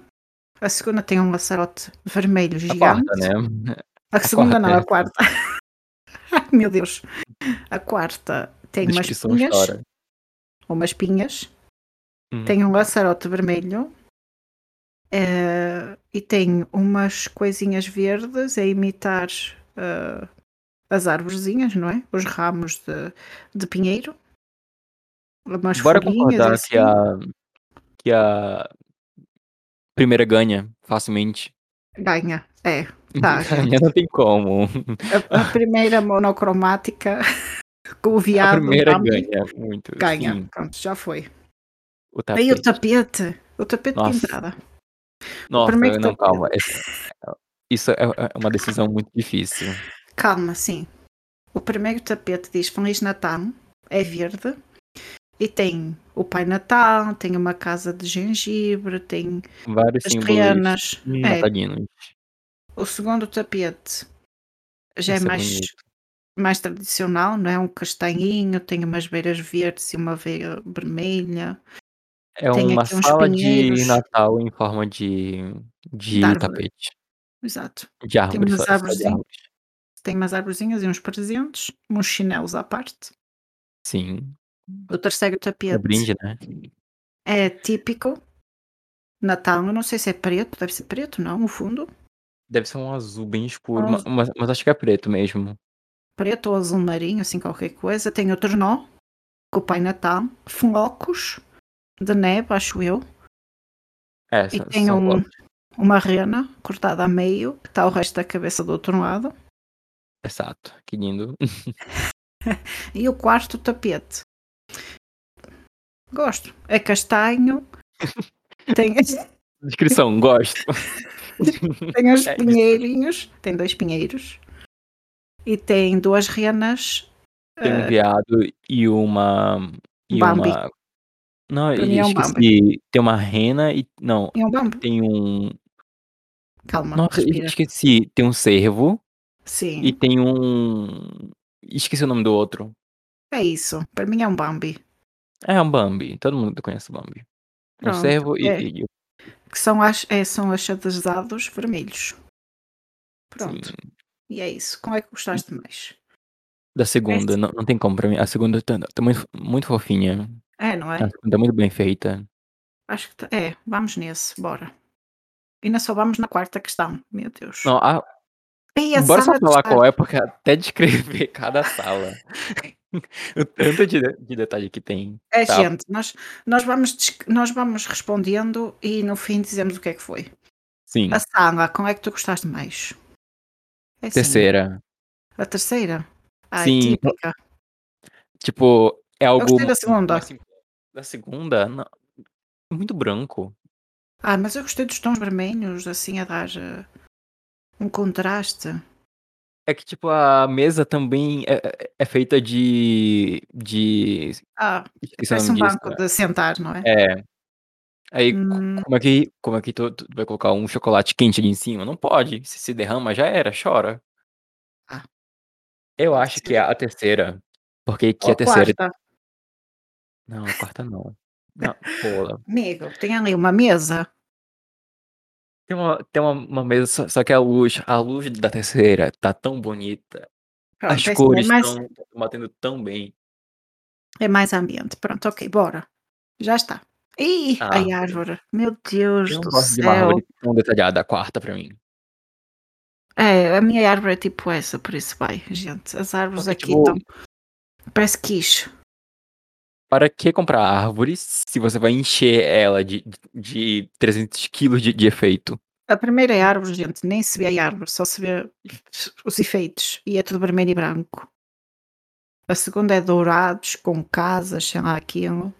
a segunda tem um laçarote vermelho A quarta, gigante. né. A A segunda quarta não, é a quarta. Ai, meu Deus. A quarta tem umas pinhas, chora. umas pinhas, Hum. tem um laçarote vermelho eh, e tem umas coisinhas verdes a imitar eh, as árvorezinhas, não é? Os ramos de, de pinheiro, umas Bora concordar que assim. a que a primeira ganha facilmente. Ganha, é, tá, Ganha, não tem como. A, a primeira monocromática com o A veado primeira ganha muito, ganha. sim. Pronto, já foi. O Aí o tapete. tapete, o tapete Nossa. pintada. Nossa, não, tapete. calma. Esse isso é é uma decisão muito difícil. Calma, sim. O primeiro tapete diz Feliz Natal, é verde e tem o Pai Natal, tem uma casa de gengibre, tem Vários as reanas. É, o segundo tapete já é é mais, mais tradicional, não é? Um castanhinho, tem umas beiras verdes e uma veia vermelha. É Tem uma sala de Natal em forma de de tapete. Exato. De Tem árvore, só umas de árvores. Tem umas arvorezinhas e uns presentes, uns chinelos à parte. Sim. O terceiro É tapete brinde, né. é típico, Natal, eu não sei se é preto, deve ser preto, não, o fundo. Deve ser um azul bem escuro, Um azul. mas, mas acho que é preto mesmo. Preto ou azul marinho, assim qualquer coisa. Tem o trenó, com o Pai Natal. Flocos de neve, acho eu. É, E tem um, uma rena cortada a meio, que está o resto da cabeça do outro lado. Exato, que lindo. E o quarto tapete. Gosto. É castanho. Tem, Descrição, gosto. tem os É, pinheirinhos. Tem dois pinheiros. E tem duas renas. Tem um eh, veado e uma. E Bambi. uma. Não, Pra mim é um esqueci. Tem uma rena e. Não, e um tem um. Calma, Nossa, respira. esqueci. Tem um cervo Sim, e tem um. Esqueci o nome do outro. é isso. Para mim é um Bambi. É um Bambi. Todo mundo conhece o Bambi. Um Pronto, cervo e. é. e- Que são, as, é, são achadezados vermelhos. Pronto. sim. E é isso. Como é que gostaste mais? Da segunda, não, não tem como pra mim. A segunda tá, tá muito, muito fofinha. É, não é? Tá muito bem feita. Acho que tá- é. Vamos nesse, bora. Ainda só vamos na quarta questão. Meu Deus. Não, a, Bora só falar qual é, porque até descrever cada sala. o tanto de, de- de detalhe que tem. É, Tá. gente, nós, nós, vamos, nós vamos respondendo e no fim dizemos o que é que foi. Sim. A sala, qual é que tu gostaste mais? É assim, Terceira. A terceira? Ai, Sim, típica. Tipo, é algo. gostei da segunda. simples. Da segunda, não, muito branco. Ah, mas eu gostei dos tons vermelhos, assim, a dar eh, um contraste. É que, tipo, a mesa também é, é- feita de. de. Ah, parece um disso. banco de sentar, não é? É. Aí, Hum. como é que, como é que tu, tu vai colocar um chocolate quente ali em cima? Não pode. Se se derrama, já era, chora. Ah. Eu acho que é a terceira. Porque que Ou a terceira. quarta. Não, a quarta não. Não, pô. Amigo, tem ali uma mesa. Tem uma, tem uma, uma mesa, só, só que a luz, a luz da terceira tá tão bonita. Pronto, As é, é cores mais, estão batendo tão bem. é mais ambiente. Pronto, ok, bora. Já está. Ih, Ah, a árvore. Meu Deus Eu não do gosto de uma céu. árvore tão detalhada, a quarta pra mim. É, a minha árvore é tipo essa, por isso vai, gente. As árvores Porque, aqui tipo, estão. Parece quiche. Para que comprar árvores se você vai encher ela de, de 300 quilos de, de efeito? A primeira é árvore, gente. Nem se vê a árvore, só se vê os efeitos. E é tudo vermelho e branco. A segunda é dourados, com casas, sei lá, aquilo.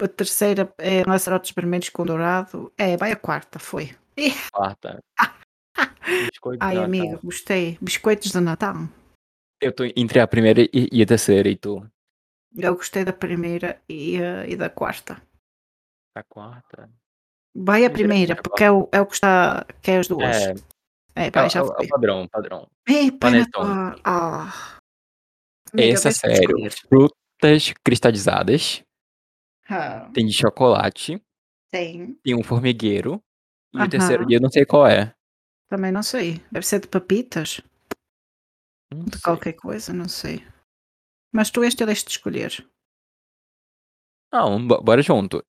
A terceira é laçarotes vermelhos com dourado. É, vai a quarta, foi. Quarta. Ai, amigo, gostei. Biscoitos de Natal. Eu tô entre a primeira e, e a terceira, e tu? Eu gostei da primeira e, eh, e da quarta. A quarta. Vai a Interessante, primeira, a porque é o, é o que está. Que é as duas. É, É, é, vai, é, já o- é o padrão, padrão. Ei, Panetone. Ah. Amiga, Esse é sério. Frutas cristalizadas. Ah, Tem de chocolate. tem. Tem um formigueiro. E Aham. o terceiro dia eu não sei qual é. Também não sei. Deve ser de papitas? Não De sei. qualquer coisa, não sei. Mas tu este deixa de escolher. Não, bo- bora junto.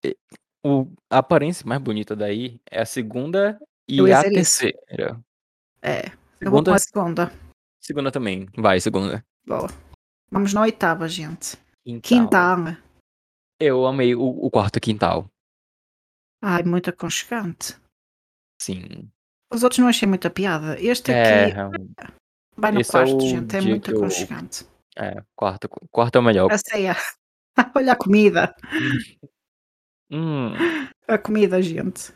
O, a aparência mais bonita daí é a segunda e a dizer isso. terceira. É, eu vou com Segunda, a segunda. segunda também. Vai, segunda. Boa. Vamos na oitava, gente. Quintal. Quintal. Eu amei o, o quarto quintal. Ai, muito aconchegante. Sim. Os outros não achei muita piada. Este É, aqui vai no é quarto, o gente. É muito que eu- aconchegante. É, quarto, quarto é o melhor. A ceia. Olha a comida. Hum, A comida, gente.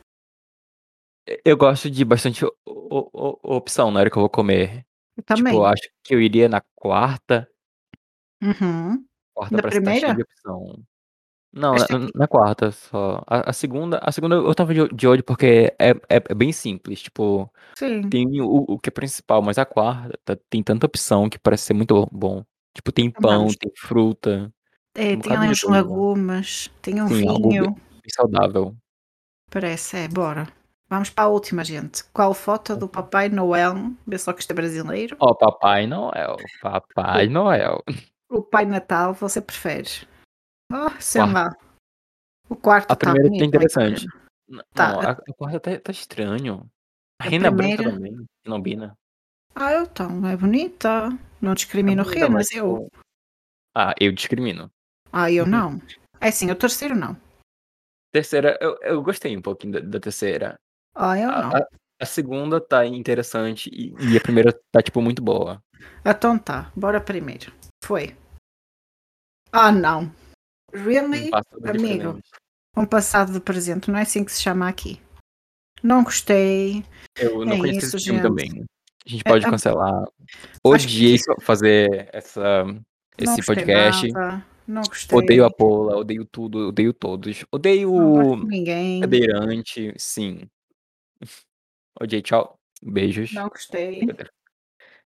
eu gosto de bastante o- o- o- opção na hora que eu vou comer. Eu também. Tipo, eu acho que eu iria na quarta. Uhum. Quarta Na primeira? de opção. Não, na, na quarta só. A, a segunda, a segunda eu tava de, de olho porque é, é, é bem simples. Tipo, Sim. tem o, o que é principal, mas a quarta tem tanta opção que parece ser muito bom. Tipo, tem pão, vamos. tem fruta, É, um tem ali uns legumes. Tem um Sim, algo bem, vinho. saudável. Parece, é, bora. Vamos para a última, gente. Qual foto do Papai Noel? Vê só que isto é brasileiro. Ó, Papai Noel, Papai Noel. O Pai Natal, você prefere? Oh, sei Quarto. lá. O quarto A está primeira bonito. é interessante. Tá, não, a a quarta tá tá estranho. A a rena branca primeira também, não combina. Ah, então, é bonita, não É discrimino bonita, mas eu. ah, eu discrimino. Ah, eu não. É assim, o terceiro não. Terceira, eu eu gostei um pouquinho da da terceira. Ah, eu A não. a a segunda tá interessante e e a primeira tá, tipo, muito boa. Então tá, bora primeiro. Foi. Ah, não. Um Really? de Amigo, um passado de presente, não é assim que se chama aqui. Não gostei. Eu não É conheço isso, esse filme gente. também. A gente É, pode a cancelar. Que Odiei fa fazer essa esse gostei podcast. nada, não Odeio a gostei. Paula, odeio tudo, odeio todos. Odeio ninguém. cadeirante, sim. Odiei, tchau. Beijos. Não gostei.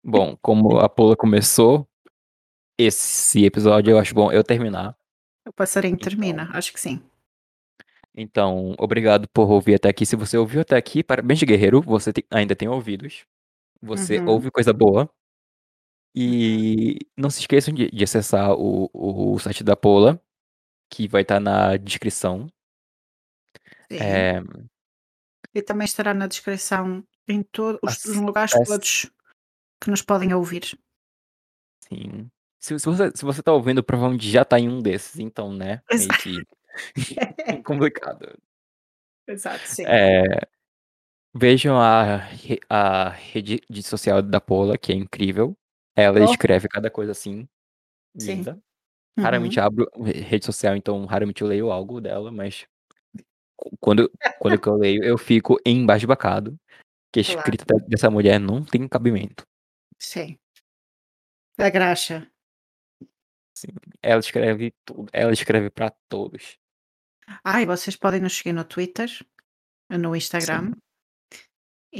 Bom, como a Paula começou esse episódio, eu acho bom eu terminar. O passarinho Então termina, acho que sim. então, obrigado por ouvir até aqui. Se você ouviu até aqui, parabéns, guerreiro, você tem ainda tem ouvidos. Você Uhum. ouve coisa boa. Uhum. E não se esqueçam de de acessar o o site da Paula, que vai estar na descrição. Sim. Eh E também estará na descrição em todo os lugares acesse todos que nos podem ouvir. Sim. Se se você se você tá ouvindo, provavelmente já tá em um desses, então, né, meio que complicado. Exato, sim. Eh, vejam a a rede de social da Paula, que é incrível. Ela Oh. escreve cada coisa, assim, Sim. linda. Uhum. Raramente abro re rede social, então raramente eu leio algo dela, mas quando quando que eu leio, eu fico embasbacado, que a Claro. escrita da dessa mulher não tem cabimento. Sim. A graxa. Sim, ela escreve tudo, ela escreve pra todos. Ah, e vocês podem nos seguir no Twitter, no Instagram. Sim.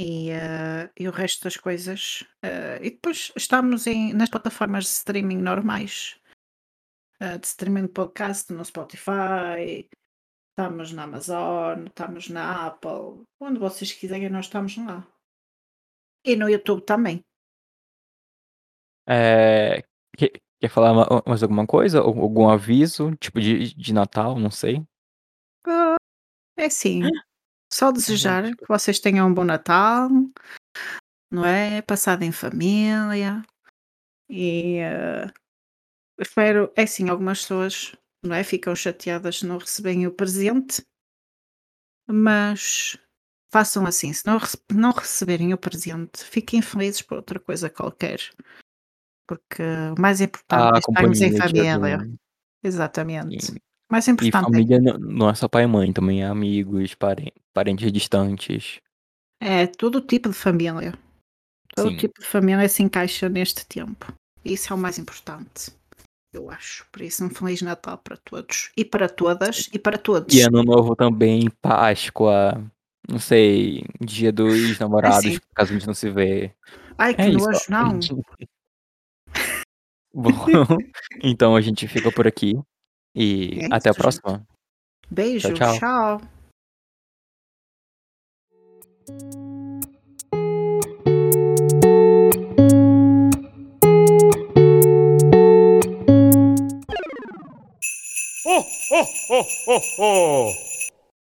E, eh, e o resto das coisas. eh, e depois estamos em, nas plataformas de streaming normais. eh, de streaming de podcast, no Spotify, estamos na Amazon, estamos na Apple, onde vocês quiserem, nós estamos lá. E no YouTube também. Que quer falar ma mais alguma coisa? Ou algum aviso, tipo de de Natal, não sei? Ah, é assim, só desejar que vocês tenham um bom Natal, não é? Passado em família. E eh, espero, é assim, algumas pessoas, não é? Ficam chateadas se não receberem o presente, mas façam assim, se não, não receberem o presente, fiquem felizes por outra coisa qualquer. Porque o mais importante é A estarmos em família. Exatamente. Sim. Mais E importante família não é só pai e mãe, também é amigos, paren parentes distantes. é, é todo tipo de família. Todo Sim. tipo de família se encaixa neste tempo. Isso é o mais importante, eu acho. Por isso, um Feliz Natal para todos e para todas e para todos. E ano novo também, Páscoa, não sei, Dia dos Namorados, assim. caso a gente não se vê. Ai, que É isso, nojo, ó. não. Bom, então a gente fica por aqui e É até a isso, gente. próxima. Beijo, tchau. tchau. Ho, ho, ho, ho, ho!